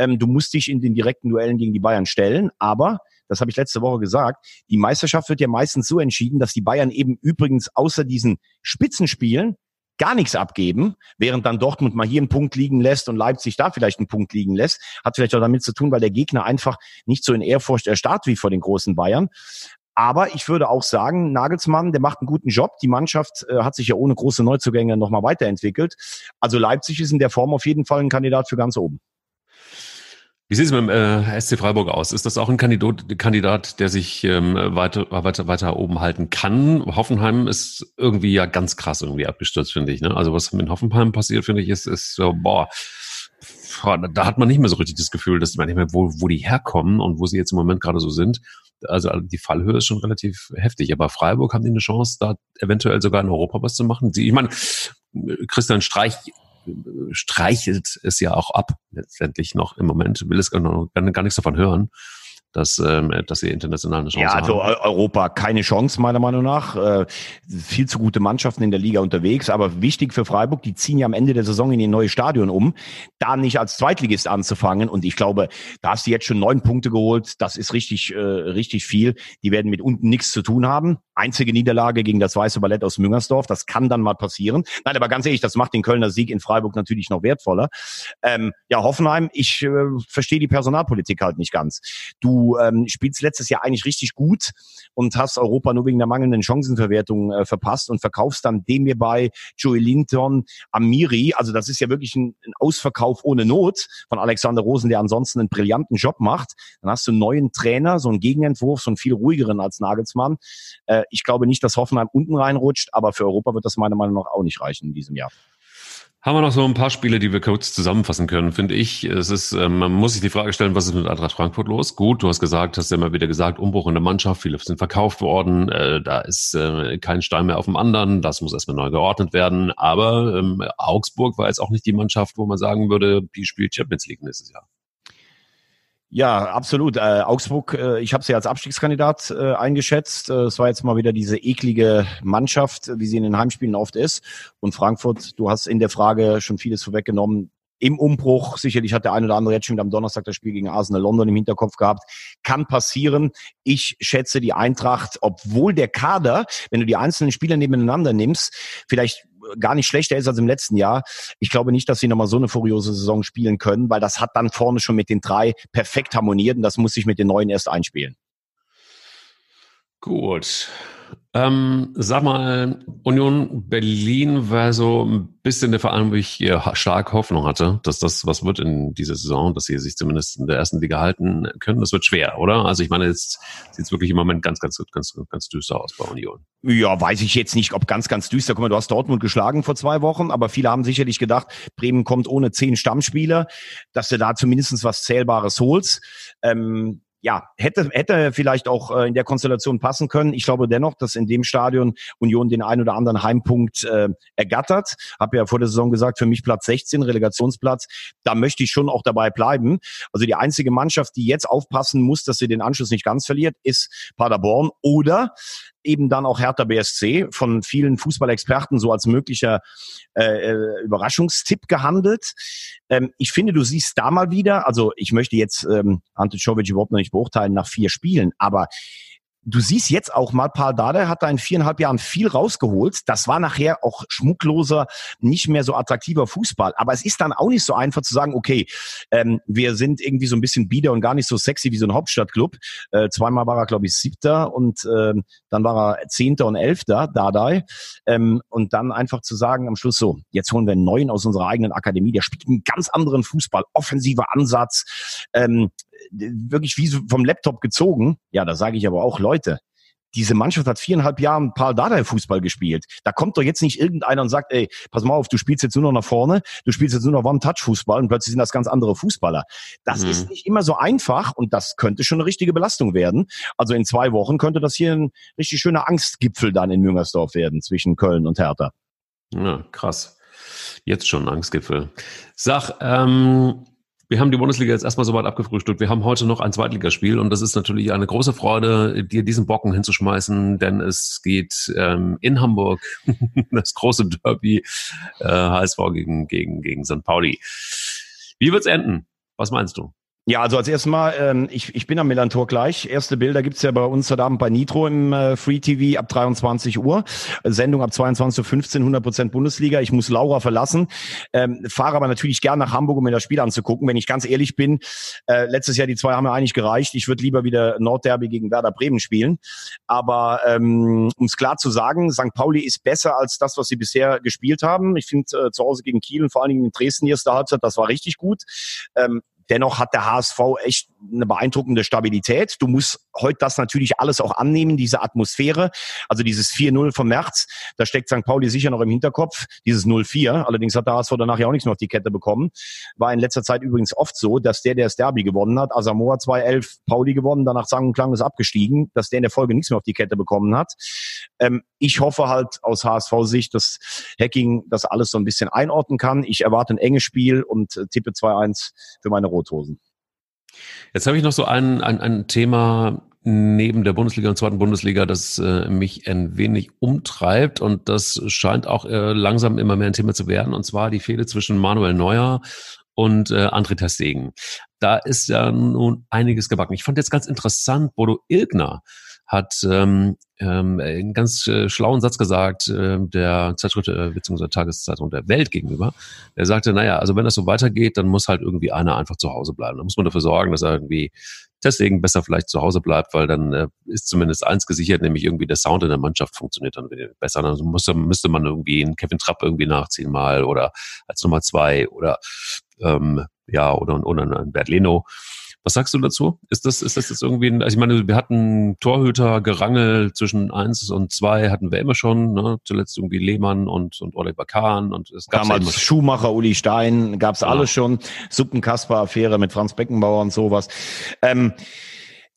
Ähm, du musst dich in den direkten Duellen gegen die Bayern stellen, aber das habe ich letzte Woche gesagt, die Meisterschaft wird ja meistens so entschieden, dass die Bayern eben übrigens außer diesen Spitzenspielen gar nichts abgeben, während dann Dortmund mal hier einen Punkt liegen lässt und Leipzig da vielleicht einen Punkt liegen lässt. Hat vielleicht auch damit zu tun, weil der Gegner einfach nicht so in Ehrfurcht erstarrt wie vor den großen Bayern. Aber ich würde auch sagen, Nagelsmann, der macht einen guten Job. Die Mannschaft äh, hat sich ja ohne große Neuzugänge nochmal weiterentwickelt. Also Leipzig ist in der Form auf jeden Fall ein Kandidat für ganz oben. Wie sieht es mit dem äh, SC Freiburg aus? Ist das auch ein Kandidat, Kandidat der sich ähm, weiter, weiter, weiter oben halten kann? Hoffenheim ist irgendwie ja ganz krass irgendwie abgestürzt, finde ich. Ne? Also was mit Hoffenheim passiert, finde ich, ist, ist so, boah, da hat man nicht mehr so richtig das Gefühl, dass man nicht mehr, wo, wo die herkommen und wo sie jetzt im Moment gerade so sind. Also die Fallhöhe ist schon relativ heftig. Aber Freiburg haben die eine Chance, da eventuell sogar in Europa was zu machen. Sie, ich meine, Christian Streich streichelt es ja auch ab, letztendlich noch im Moment, will es gar, gar nichts davon hören. dass, ähm, dass sie international eine Chance ja, also haben. Europa keine Chance, meiner Meinung nach. Äh, viel zu gute Mannschaften in der Liga unterwegs, aber wichtig für Freiburg, die ziehen ja am Ende der Saison in ihr neues Stadion um, da nicht als Zweitligist anzufangen. Und ich glaube, da hast du jetzt schon neun Punkte geholt. Das ist richtig, äh, richtig viel. Die werden mit unten nichts zu tun haben. Einzige Niederlage gegen das Weiße Ballett aus Müngersdorf. Das kann dann mal passieren. Nein, aber ganz ehrlich, das macht den Kölner Sieg in Freiburg natürlich noch wertvoller. Ähm, ja, Hoffenheim, ich äh, verstehe die Personalpolitik halt nicht ganz. Du ähm, spielst letztes Jahr eigentlich richtig gut und hast Europa nur wegen der mangelnden Chancenverwertung äh, verpasst und verkaufst dann dem mir bei Joey Linton, Amiri. Also das ist ja wirklich ein, ein Ausverkauf ohne Not von Alexander Rosen, der ansonsten einen brillanten Job macht. Dann hast du einen neuen Trainer, so einen Gegenentwurf, so einen viel ruhigeren als Nagelsmann. Äh, ich glaube nicht, dass Hoffenheim unten reinrutscht, aber für Europa wird das meiner Meinung nach auch nicht reichen in diesem Jahr. Haben wir noch so ein paar Spiele, die wir kurz zusammenfassen können, finde ich. Es ist, ähm, man muss sich die Frage stellen, was ist mit Eintracht Frankfurt los? Gut, du hast gesagt, hast ja immer wieder gesagt, Umbruch in der Mannschaft, viele sind verkauft worden, äh, da ist äh, kein Stein mehr auf dem anderen, das muss erstmal neu geordnet werden. Aber ähm, Augsburg war jetzt auch nicht die Mannschaft, wo man sagen würde, die spielt Champions League nächstes Jahr. Ja, absolut. Äh, Augsburg, äh, ich habe sie als Abstiegskandidat äh, eingeschätzt. Äh, es war jetzt mal wieder diese eklige Mannschaft, wie sie in den Heimspielen oft ist. Und Frankfurt, du hast in der Frage schon vieles vorweggenommen. Im Umbruch, sicherlich hat der eine oder andere jetzt schon am Donnerstag das Spiel gegen Arsenal London im Hinterkopf gehabt. Kann passieren. Ich schätze die Eintracht, obwohl der Kader, wenn du die einzelnen Spieler nebeneinander nimmst, vielleicht gar nicht schlechter ist als im letzten Jahr. Ich glaube nicht, dass sie nochmal so eine furiose Saison spielen können, weil das hat dann vorne schon mit den drei perfekt harmoniert und das muss sich mit den neuen erst einspielen. Gut. Ähm, sag mal, Union Berlin war so ein bisschen der Verein, wo ich hier stark Hoffnung hatte, dass das was wird in dieser Saison, dass sie sich zumindest in der ersten Liga halten können. Das wird schwer, oder? Also ich meine, jetzt sieht es wirklich im Moment ganz, ganz, ganz, ganz düster aus bei Union. Ja, weiß ich jetzt nicht, ob ganz, ganz düster. Guck mal, du hast Dortmund geschlagen vor zwei Wochen, aber viele haben sicherlich gedacht, Bremen kommt ohne zehn Stammspieler, dass du da zumindest was Zählbares holst. Ähm, ja, hätte, hätte vielleicht auch äh, in der Konstellation passen können. Ich glaube dennoch, dass in dem Stadion Union den ein oder anderen Heimpunkt äh, ergattert. Habe ja vor der Saison gesagt, für mich Platz 16, Relegationsplatz. Da möchte ich schon auch dabei bleiben. Also die einzige Mannschaft, die jetzt aufpassen muss, dass sie den Anschluss nicht ganz verliert, ist Paderborn oder eben dann auch Hertha BSC von vielen Fußballexperten so als möglicher äh, äh, Überraschungstipp gehandelt. Ähm, ich finde, du siehst da mal wieder, also ich möchte jetzt ähm, Ante Czovic überhaupt noch nicht beurteilen nach vier Spielen, aber Du siehst jetzt auch mal, Paul Dardai hat da in viereinhalb Jahren viel rausgeholt. Das war nachher auch schmuckloser, nicht mehr so attraktiver Fußball. Aber es ist dann auch nicht so einfach zu sagen, okay, ähm, wir sind irgendwie so ein bisschen bieder und gar nicht so sexy wie so ein Hauptstadtclub. Äh, zweimal war er, glaube ich, siebter und ähm, dann war er zehnter und elfter, Dardai. Ähm, und dann einfach zu sagen am Schluss so, jetzt holen wir einen neuen aus unserer eigenen Akademie, der spielt einen ganz anderen Fußball, offensiver Ansatz, ähm, wirklich wie vom Laptop gezogen. Ja, da sage ich aber auch, Leute, diese Mannschaft hat viereinhalb Jahre Paul Dardai Fußball gespielt. Da kommt doch jetzt nicht irgendeiner und sagt, ey, pass mal auf, du spielst jetzt nur noch nach vorne, du spielst jetzt nur noch One-Touch-Fußball und plötzlich sind das ganz andere Fußballer. Das mhm. ist nicht immer so einfach und das könnte schon eine richtige Belastung werden. Also in zwei Wochen könnte das hier ein richtig schöner Angstgipfel dann in Müngersdorf werden zwischen Köln und Hertha. Ja, krass. Jetzt schon ein Angstgipfel. Sag, ähm, wir haben die Bundesliga jetzt erstmal soweit abgefrühstückt. Wir haben heute noch ein Zweitligaspiel und das ist natürlich eine große Freude, dir diesen Bocken hinzuschmeißen, denn es geht ähm, in Hamburg das große Derby äh, HSV gegen, gegen, gegen St. Pauli. Wie wird's enden? Was meinst du? Ja, also als erstes Mal, ähm, ich, ich bin am Millantor gleich. Erste Bilder gibt's ja bei uns heute Abend bei Nitro im äh, Free TV ab 23 Uhr. Sendung ab 22.15 Uhr, 100% Bundesliga. Ich muss Laura verlassen, ähm, fahre aber natürlich gern nach Hamburg, um mir das Spiel anzugucken. Wenn ich ganz ehrlich bin, äh, letztes Jahr die zwei haben mir eigentlich gereicht. Ich würde lieber wieder Nordderby gegen Werder Bremen spielen. Aber ähm, um es klar zu sagen, St. Pauli ist besser als das, was sie bisher gespielt haben. Ich finde äh, zu Hause gegen Kiel und vor allen Dingen in Dresden erste Halbzeit, das war richtig gut. Ähm, Dennoch hat der HSV echt eine beeindruckende Stabilität. Du musst heute das natürlich alles auch annehmen, diese Atmosphäre. Also dieses 4-0 vom März, da steckt St. Pauli sicher noch im Hinterkopf. Dieses 0-4, allerdings hat der HSV danach ja auch nichts mehr auf die Kette bekommen. War in letzter Zeit übrigens oft so, dass der, der das Derby gewonnen hat, Asamoah 2-11, Pauli gewonnen, danach sang und klang ist abgestiegen, dass der in der Folge nichts mehr auf die Kette bekommen hat. Ähm, ich hoffe halt aus HSV-Sicht, dass Hacking das alles so ein bisschen einordnen kann. Ich erwarte ein enges Spiel und tippe 2-1 für meine Rothosen. Jetzt habe ich noch so ein, ein, ein Thema neben der Bundesliga und zweiten Bundesliga, das äh, mich ein wenig umtreibt und das scheint auch äh, langsam immer mehr ein Thema zu werden, und zwar die Fehde zwischen Manuel Neuer und äh, André Testegen. Da ist ja nun einiges gebacken. Ich fand jetzt ganz interessant, Bodo Ilgner hat ähm, ähm, einen ganz äh, schlauen Satz gesagt, äh, der Zeitschrift äh, bzw. Tageszeitung der Welt gegenüber. Er sagte, naja, also wenn das so weitergeht, dann muss halt irgendwie einer einfach zu Hause bleiben. Da muss man dafür sorgen, dass er irgendwie deswegen besser vielleicht zu Hause bleibt, weil dann äh, ist zumindest eins gesichert, nämlich irgendwie der Sound in der Mannschaft funktioniert dann besser. Dann müsste, müsste man irgendwie einen Kevin Trapp irgendwie nachziehen mal oder als Nummer zwei oder ähm, ja, oder, oder einen Bert Leno. Was sagst du dazu? Ist das, ist das jetzt irgendwie, ein, also ich meine, wir hatten Torhüter gerangelt zwischen eins und zwei hatten wir immer schon, ne? zuletzt irgendwie Lehmann und, und Oliver Kahn und es gab Damals Schumacher, Uli Stein, gab's ja. alles schon. Suppenkasper-Affäre mit Franz Beckenbauer und sowas. Ähm,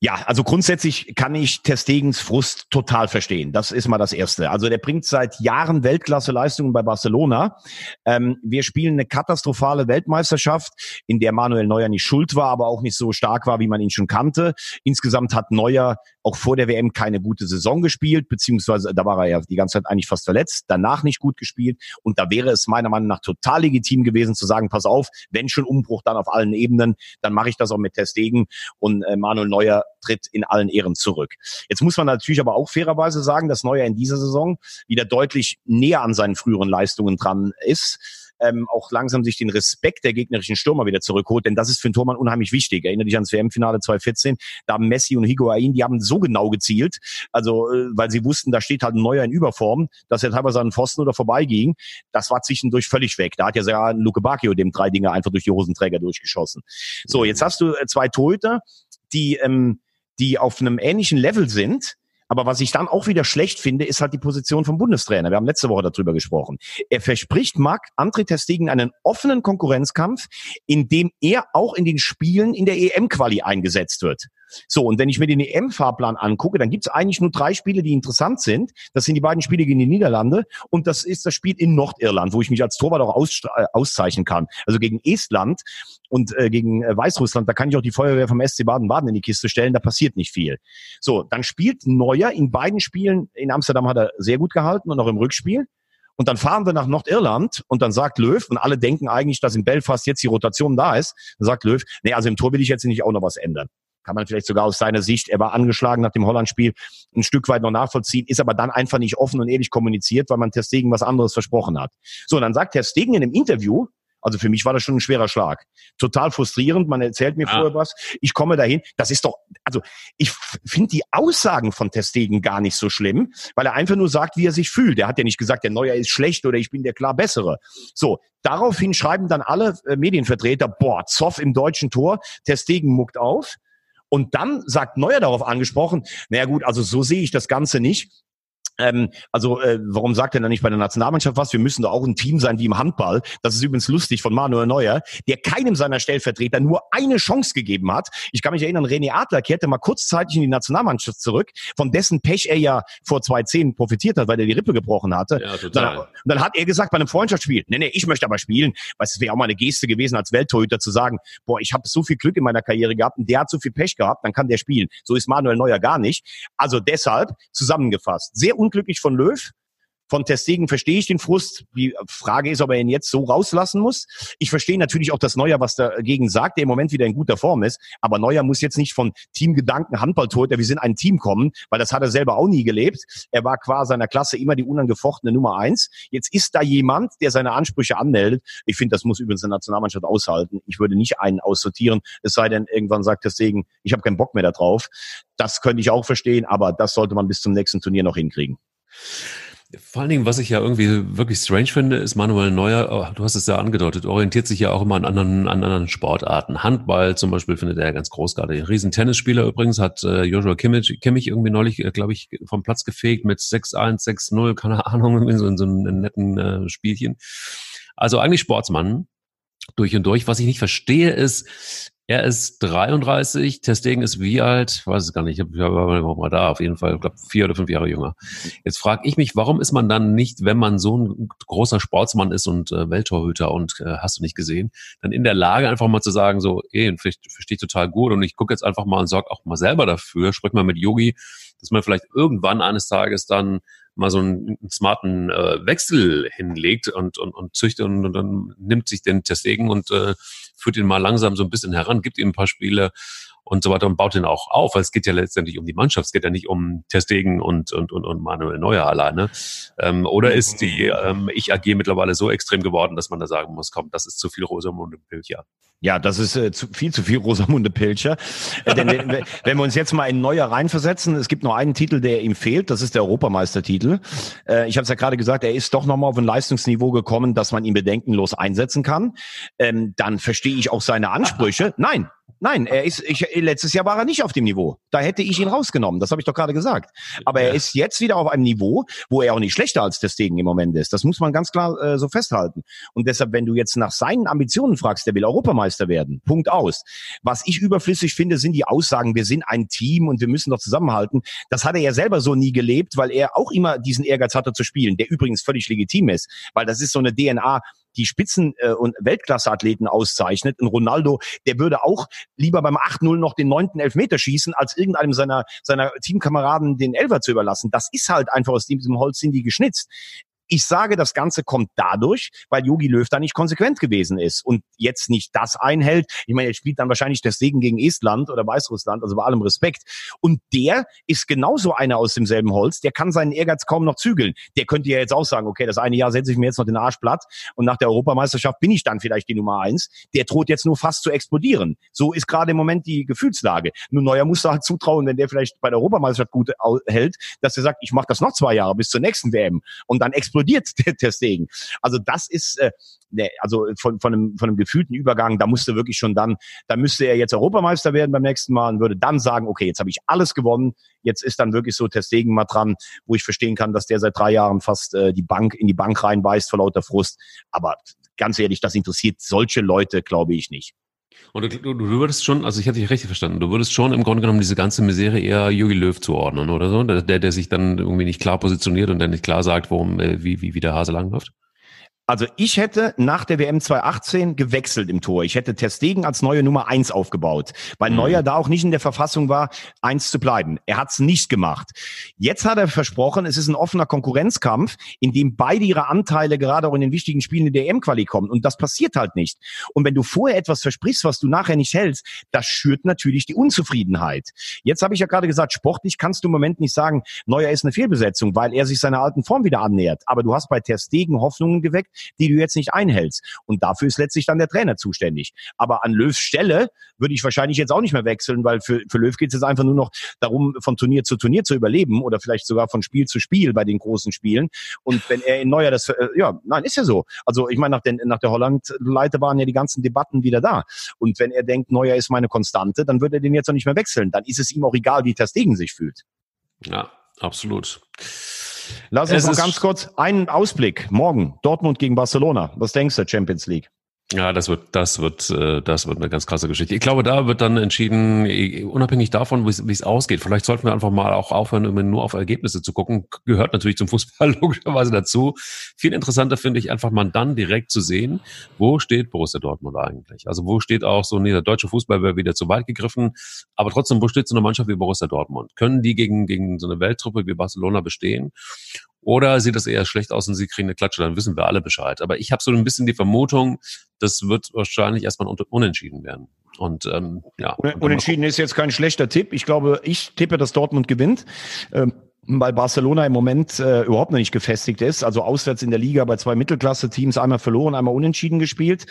ja, also grundsätzlich kann ich Testegens Frust total verstehen. Das ist mal das Erste. Also der bringt seit Jahren Weltklasse-Leistungen bei Barcelona. Ähm, wir spielen eine katastrophale Weltmeisterschaft, in der Manuel Neuer nicht schuld war, aber auch nicht so stark war, wie man ihn schon kannte. Insgesamt hat Neuer auch vor der WM keine gute Saison gespielt, beziehungsweise da war er ja die ganze Zeit eigentlich fast verletzt, danach nicht gut gespielt. Und da wäre es meiner Meinung nach total legitim gewesen zu sagen, pass auf, wenn schon Umbruch, dann auf allen Ebenen, dann mache ich das auch mit Testegen und äh, Manuel Neuer tritt in allen Ehren zurück. Jetzt muss man natürlich aber auch fairerweise sagen, dass Neuer in dieser Saison wieder deutlich näher an seinen früheren Leistungen dran ist ähm, auch langsam sich den Respekt der gegnerischen Stürmer wieder zurückholt, denn das ist für einen Tormann unheimlich wichtig. Erinnere dich ans WM-Finale 2014, da haben Messi und Higuain, die haben so genau gezielt, also äh, weil sie wussten, da steht halt ein Neuer in Überform, dass er teilweise an den Pfosten oder vorbeiging. Das war zwischendurch völlig weg. Da hat ja sogar Luke Bacchio dem drei Dinge einfach durch die Hosenträger durchgeschossen. So, jetzt hast du äh, zwei Torhüter, die ähm, die auf einem ähnlichen Level sind, aber was ich dann auch wieder schlecht finde, ist halt die Position vom Bundestrainer. Wir haben letzte Woche darüber gesprochen. Er verspricht Marc André Testegen einen offenen Konkurrenzkampf, in dem er auch in den Spielen in der EM-Quali eingesetzt wird. So, und wenn ich mir den EM-Fahrplan angucke, dann gibt es eigentlich nur drei Spiele, die interessant sind. Das sind die beiden Spiele gegen die Niederlande und das ist das Spiel in Nordirland, wo ich mich als Torwart auch aus, äh, auszeichnen kann. Also gegen Estland und äh, gegen äh, Weißrussland, da kann ich auch die Feuerwehr vom SC Baden-Baden in die Kiste stellen, da passiert nicht viel. So, dann spielt Neuer in beiden Spielen, in Amsterdam hat er sehr gut gehalten und auch im Rückspiel. Und dann fahren wir nach Nordirland und dann sagt Löw, und alle denken eigentlich, dass in Belfast jetzt die Rotation da ist, dann sagt Löw, nee, also im Tor will ich jetzt nicht auch noch was ändern kann man vielleicht sogar aus seiner Sicht, er war angeschlagen nach dem Holland-Spiel, ein Stück weit noch nachvollziehen, ist aber dann einfach nicht offen und ehrlich kommuniziert, weil man Ter Stegen was anderes versprochen hat. So, und dann sagt Ter Stegen in einem Interview, also für mich war das schon ein schwerer Schlag. Total frustrierend. Man erzählt mir ja. vorher was. Ich komme dahin. Das ist doch, also ich finde die Aussagen von Testegen gar nicht so schlimm, weil er einfach nur sagt, wie er sich fühlt. Er hat ja nicht gesagt, der Neuer ist schlecht oder ich bin der klar bessere. So, daraufhin schreiben dann alle äh, Medienvertreter, boah, Zoff im deutschen Tor, Testegen muckt auf. Und dann sagt Neuer darauf angesprochen, naja gut, also so sehe ich das Ganze nicht. Ähm, also äh, warum sagt er dann nicht bei der Nationalmannschaft was? Wir müssen da auch ein Team sein wie im Handball. Das ist übrigens lustig von Manuel Neuer, der keinem seiner Stellvertreter nur eine Chance gegeben hat. Ich kann mich erinnern, René Adler kehrte mal kurzzeitig in die Nationalmannschaft zurück, von dessen Pech er ja vor zwei Zehn profitiert hat, weil er die Rippe gebrochen hatte. Ja, total. Dann, dann hat er gesagt bei einem Freundschaftsspiel, nee, nee, ich möchte aber spielen. Weil es wäre auch mal eine Geste gewesen als Welttorhüter zu sagen, boah, ich habe so viel Glück in meiner Karriere gehabt und der hat so viel Pech gehabt, dann kann der spielen. So ist Manuel Neuer gar nicht. Also deshalb zusammengefasst, sehr unglücklich von Löw. Von Testegen verstehe ich den Frust. Die Frage ist, ob er ihn jetzt so rauslassen muss. Ich verstehe natürlich auch, dass Neuer was dagegen sagt, der im Moment wieder in guter Form ist. Aber Neuer muss jetzt nicht von Teamgedanken Handballtorhüter, wir sind ein Team kommen, weil das hat er selber auch nie gelebt. Er war qua seiner Klasse immer die unangefochtene Nummer eins. Jetzt ist da jemand, der seine Ansprüche anmeldet. Ich finde, das muss übrigens eine Nationalmannschaft aushalten. Ich würde nicht einen aussortieren, es sei denn, irgendwann sagt Testegen, ich habe keinen Bock mehr darauf. Das könnte ich auch verstehen, aber das sollte man bis zum nächsten Turnier noch hinkriegen. Vor allen Dingen, was ich ja irgendwie wirklich strange finde, ist Manuel Neuer, oh, du hast es ja angedeutet, orientiert sich ja auch immer an anderen, an anderen Sportarten. Handball zum Beispiel findet er ja ganz großartig. Ein riesen Tennisspieler übrigens hat äh, Joshua Kimmich, Kimmich irgendwie neulich, äh, glaube ich, vom Platz gefegt mit 6-1, 6-0, keine Ahnung, in so, in so einem netten äh, Spielchen. Also eigentlich Sportsmann. Durch und durch. Was ich nicht verstehe ist, er ist 33, Testegen ist wie alt? Ich weiß es gar nicht. Ich war mal da, auf jeden Fall, ich glaube, vier oder fünf Jahre jünger. Jetzt frage ich mich, warum ist man dann nicht, wenn man so ein großer Sportsmann ist und äh, Welttorhüter und äh, hast du nicht gesehen, dann in der Lage, einfach mal zu sagen, so, ey, verstehe ich total gut und ich gucke jetzt einfach mal und sorge auch mal selber dafür, sprich mal mit Yogi, dass man vielleicht irgendwann eines Tages dann mal so einen, einen smarten äh, Wechsel hinlegt und, und, und züchtet und, und dann nimmt sich den Testegen und äh, führt ihn mal langsam so ein bisschen heran, gibt ihm ein paar Spiele und so weiter und baut ihn auch auf, weil es geht ja letztendlich um die Mannschaft, es geht ja nicht um Testegen und, und, und, und Manuel Neuer alleine. Ähm, oder ist die ähm, Ich AG mittlerweile so extrem geworden, dass man da sagen muss, komm, das ist zu viel Rosamunde Pilcher. Ja, das ist äh, zu, viel zu viel Rosamunde Pilcher. Äh, denn wenn, wenn wir uns jetzt mal in Neuer reinversetzen, es gibt noch einen Titel, der ihm fehlt, das ist der Europameistertitel. Äh, ich habe es ja gerade gesagt, er ist doch nochmal auf ein Leistungsniveau gekommen, dass man ihn bedenkenlos einsetzen kann. Ähm, dann verstehe ich auch seine Ansprüche. Nein, Nein, er ist, ich, letztes Jahr war er nicht auf dem Niveau. Da hätte ich ihn rausgenommen. Das habe ich doch gerade gesagt. Aber er ist jetzt wieder auf einem Niveau, wo er auch nicht schlechter als Testegen im Moment ist. Das muss man ganz klar äh, so festhalten. Und deshalb, wenn du jetzt nach seinen Ambitionen fragst, der will Europameister werden. Punkt aus. Was ich überflüssig finde, sind die Aussagen, wir sind ein Team und wir müssen doch zusammenhalten. Das hat er ja selber so nie gelebt, weil er auch immer diesen Ehrgeiz hatte zu spielen, der übrigens völlig legitim ist. Weil das ist so eine DNA, die Spitzen- äh, und Weltklasse-Athleten auszeichnet. Ein Ronaldo, der würde auch lieber beim 8-0 noch den neunten Elfmeter schießen, als irgendeinem seiner, seiner Teamkameraden den Elfer zu überlassen. Das ist halt einfach aus diesem Holz sind die geschnitzt. Ich sage, das Ganze kommt dadurch, weil Yogi Löw da nicht konsequent gewesen ist und jetzt nicht das einhält. Ich meine, er spielt dann wahrscheinlich das Segen gegen Estland oder Weißrussland, also bei allem Respekt. Und der ist genauso einer aus demselben Holz, der kann seinen Ehrgeiz kaum noch zügeln. Der könnte ja jetzt auch sagen, okay, das eine Jahr setze ich mir jetzt noch den Arsch platt und nach der Europameisterschaft bin ich dann vielleicht die Nummer eins. Der droht jetzt nur fast zu explodieren. So ist gerade im Moment die Gefühlslage. Nur Neuer muss da halt zutrauen, wenn der vielleicht bei der Europameisterschaft gut hält, dass er sagt, ich mache das noch zwei Jahre bis zur nächsten WM und dann explodiert explodiert der. Also das ist äh, ne, also von, von, einem, von einem gefühlten Übergang, da musste wirklich schon dann, da müsste er jetzt Europameister werden beim nächsten Mal und würde dann sagen, okay, jetzt habe ich alles gewonnen, jetzt ist dann wirklich so Testegen mal dran, wo ich verstehen kann, dass der seit drei Jahren fast äh, die Bank in die Bank reinbeißt vor lauter Frust. Aber ganz ehrlich, das interessiert solche Leute, glaube ich, nicht. Und du, du, du würdest schon, also ich hätte dich richtig verstanden, du würdest schon im Grunde genommen diese ganze Misere eher Jogi Löw zuordnen, oder so? Der, der sich dann irgendwie nicht klar positioniert und der nicht klar sagt, worum, äh, wie, wie, wie der Hase langläuft? Also ich hätte nach der WM 2018 gewechselt im Tor. Ich hätte Testegen als neue Nummer eins aufgebaut, weil mhm. Neuer da auch nicht in der Verfassung war, eins zu bleiben. Er hat es nicht gemacht. Jetzt hat er versprochen, es ist ein offener Konkurrenzkampf, in dem beide ihre Anteile gerade auch in den wichtigen Spielen in der EM-Quali kommen. Und das passiert halt nicht. Und wenn du vorher etwas versprichst, was du nachher nicht hältst, das schürt natürlich die Unzufriedenheit. Jetzt habe ich ja gerade gesagt, sportlich kannst du im Moment nicht sagen, Neuer ist eine Fehlbesetzung, weil er sich seiner alten Form wieder annähert. Aber du hast bei Testegen Hoffnungen geweckt, die du jetzt nicht einhältst. Und dafür ist letztlich dann der Trainer zuständig. Aber an Löws Stelle würde ich wahrscheinlich jetzt auch nicht mehr wechseln, weil für, für Löw geht es jetzt einfach nur noch darum, von Turnier zu Turnier zu überleben oder vielleicht sogar von Spiel zu Spiel bei den großen Spielen. Und wenn er in Neuer das, äh, ja, nein, ist ja so. Also ich meine, nach, den, nach der Holland-Leite waren ja die ganzen Debatten wieder da. Und wenn er denkt, Neuer ist meine Konstante, dann wird er den jetzt auch nicht mehr wechseln. Dann ist es ihm auch egal, wie Testegen sich fühlt. Ja, absolut. Lass uns es noch ganz kurz einen Ausblick. Morgen Dortmund gegen Barcelona. Was denkst du, Champions League? Ja, das wird, das wird, äh, das wird eine ganz krasse Geschichte. Ich glaube, da wird dann entschieden, äh, unabhängig davon, wie es ausgeht. Vielleicht sollten wir einfach mal auch aufhören, immer nur auf Ergebnisse zu gucken. Gehört natürlich zum Fußball logischerweise dazu. Viel interessanter finde ich einfach mal dann direkt zu sehen, wo steht Borussia Dortmund eigentlich? Also wo steht auch so, nee, der deutsche Fußball wäre wieder zu weit gegriffen. Aber trotzdem, wo steht so eine Mannschaft wie Borussia Dortmund? Können die gegen, gegen so eine Welttruppe wie Barcelona bestehen? Oder sieht das eher schlecht aus und sie kriegen eine Klatsche, dann wissen wir alle Bescheid. Aber ich habe so ein bisschen die Vermutung, das wird wahrscheinlich erstmal unentschieden werden. Und ähm, ja. Unentschieden ist jetzt kein schlechter Tipp. Ich glaube, ich tippe, dass Dortmund gewinnt. Ähm, weil Barcelona im Moment äh, überhaupt noch nicht gefestigt ist. Also auswärts in der Liga bei zwei Mittelklasse-Teams einmal verloren, einmal unentschieden gespielt.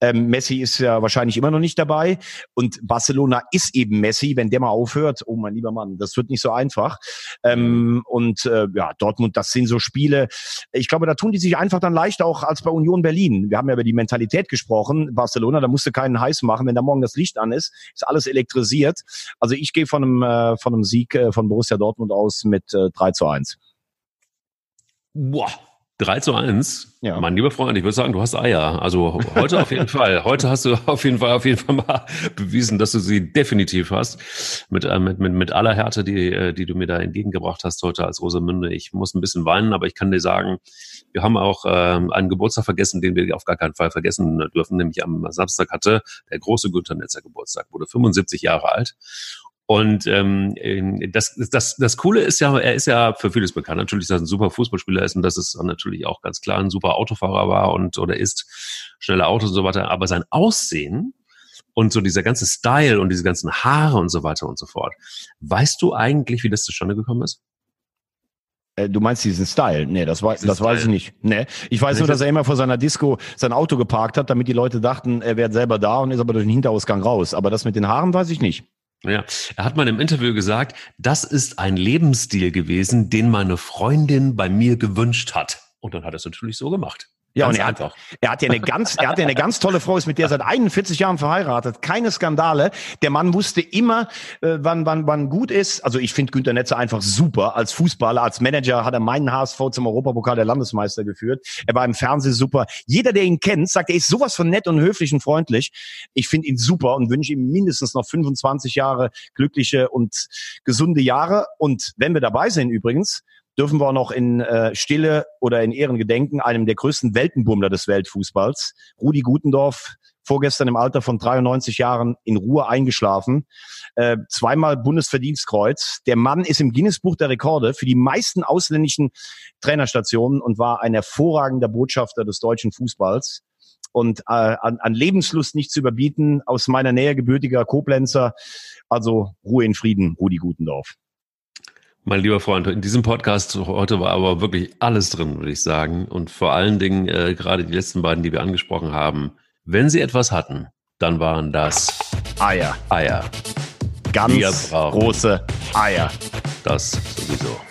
Ähm, Messi ist ja wahrscheinlich immer noch nicht dabei. Und Barcelona ist eben Messi, wenn der mal aufhört. Oh mein lieber Mann, das wird nicht so einfach. Ähm, und äh, ja, Dortmund, das sind so Spiele. Ich glaube, da tun die sich einfach dann leichter auch als bei Union Berlin. Wir haben ja über die Mentalität gesprochen. Barcelona, da musst du keinen heiß machen. Wenn da morgen das Licht an ist, ist alles elektrisiert. Also ich gehe von einem, äh, von einem Sieg äh, von Borussia Dortmund aus mit äh, 3 zu 1. Boah, 3 zu 1. Ja. Mein lieber Freund, ich würde sagen, du hast Eier. Also heute auf jeden Fall. Heute hast du auf jeden Fall, auf jeden Fall mal bewiesen, dass du sie definitiv hast. Mit, äh, mit, mit, mit aller Härte, die, äh, die du mir da entgegengebracht hast heute als Rosamünde. Ich muss ein bisschen weinen, aber ich kann dir sagen, wir haben auch ähm, einen Geburtstag vergessen, den wir auf gar keinen Fall vergessen dürfen. Nämlich am Samstag hatte der große Günther Netzer Geburtstag, wurde 75 Jahre alt. Und ähm, das, das, das Coole ist ja, er ist ja für vieles bekannt. Natürlich, dass er ein super Fußballspieler ist und dass es natürlich auch ganz klar ein super Autofahrer war und oder ist, schnelle Autos und so weiter. Aber sein Aussehen und so dieser ganze Style und diese ganzen Haare und so weiter und so fort. Weißt du eigentlich, wie das zustande gekommen ist? Äh, Du meinst diesen Style? Nee, das, weiß, Diesen das weiß ich nicht. Nee. Ich weiß nur, dass er immer vor seiner Disco sein Auto geparkt hat, damit die Leute dachten, er wäre selber da und ist aber durch den Hinterausgang raus. Aber das mit den Haaren weiß ich nicht. Ja, er hat mal im Interview gesagt, das ist ein Lebensstil gewesen, den meine Freundin bei mir gewünscht hat. Und dann hat er es natürlich so gemacht. Ja, Ganz und er einfach. hat, er hat ja eine ganz, er hat ja eine ganz tolle Frau, ist mit der seit 41 Jahren verheiratet. Keine Skandale. Der Mann wusste immer, äh, wann, wann, wann gut ist. Also ich finde Günter Netzer einfach super. Als Fußballer, als Manager hat er meinen HSV zum Europapokal der Landesmeister geführt. Er war im Fernsehen super. Jeder, der ihn kennt, sagt, er ist sowas von nett und höflich und freundlich. Ich finde ihn super und wünsche ihm mindestens noch 25 Jahre glückliche und gesunde Jahre. Und wenn wir dabei sind übrigens, dürfen wir auch noch in äh, Stille oder in Ehren gedenken, einem der größten Weltenbummler des Weltfußballs, Rudi Gutendorf, vorgestern im Alter von 93 Jahren in Ruhe eingeschlafen, äh, zweimal Bundesverdienstkreuz. Der Mann ist im Guinness-Buch der Rekorde für die meisten ausländischen Trainerstationen und war ein hervorragender Botschafter des deutschen Fußballs. Und äh, an, an Lebenslust nicht zu überbieten, aus meiner Nähe gebürtiger Koblenzer. Also Ruhe in Frieden, Rudi Gutendorf. Mein lieber Freund, in diesem Podcast heute war aber wirklich alles drin, würde ich sagen. Und vor allen Dingen äh, gerade die letzten beiden, die wir angesprochen haben. Wenn sie etwas hatten, dann waren das Eier. Eier. Ganz große Eier. Das sowieso.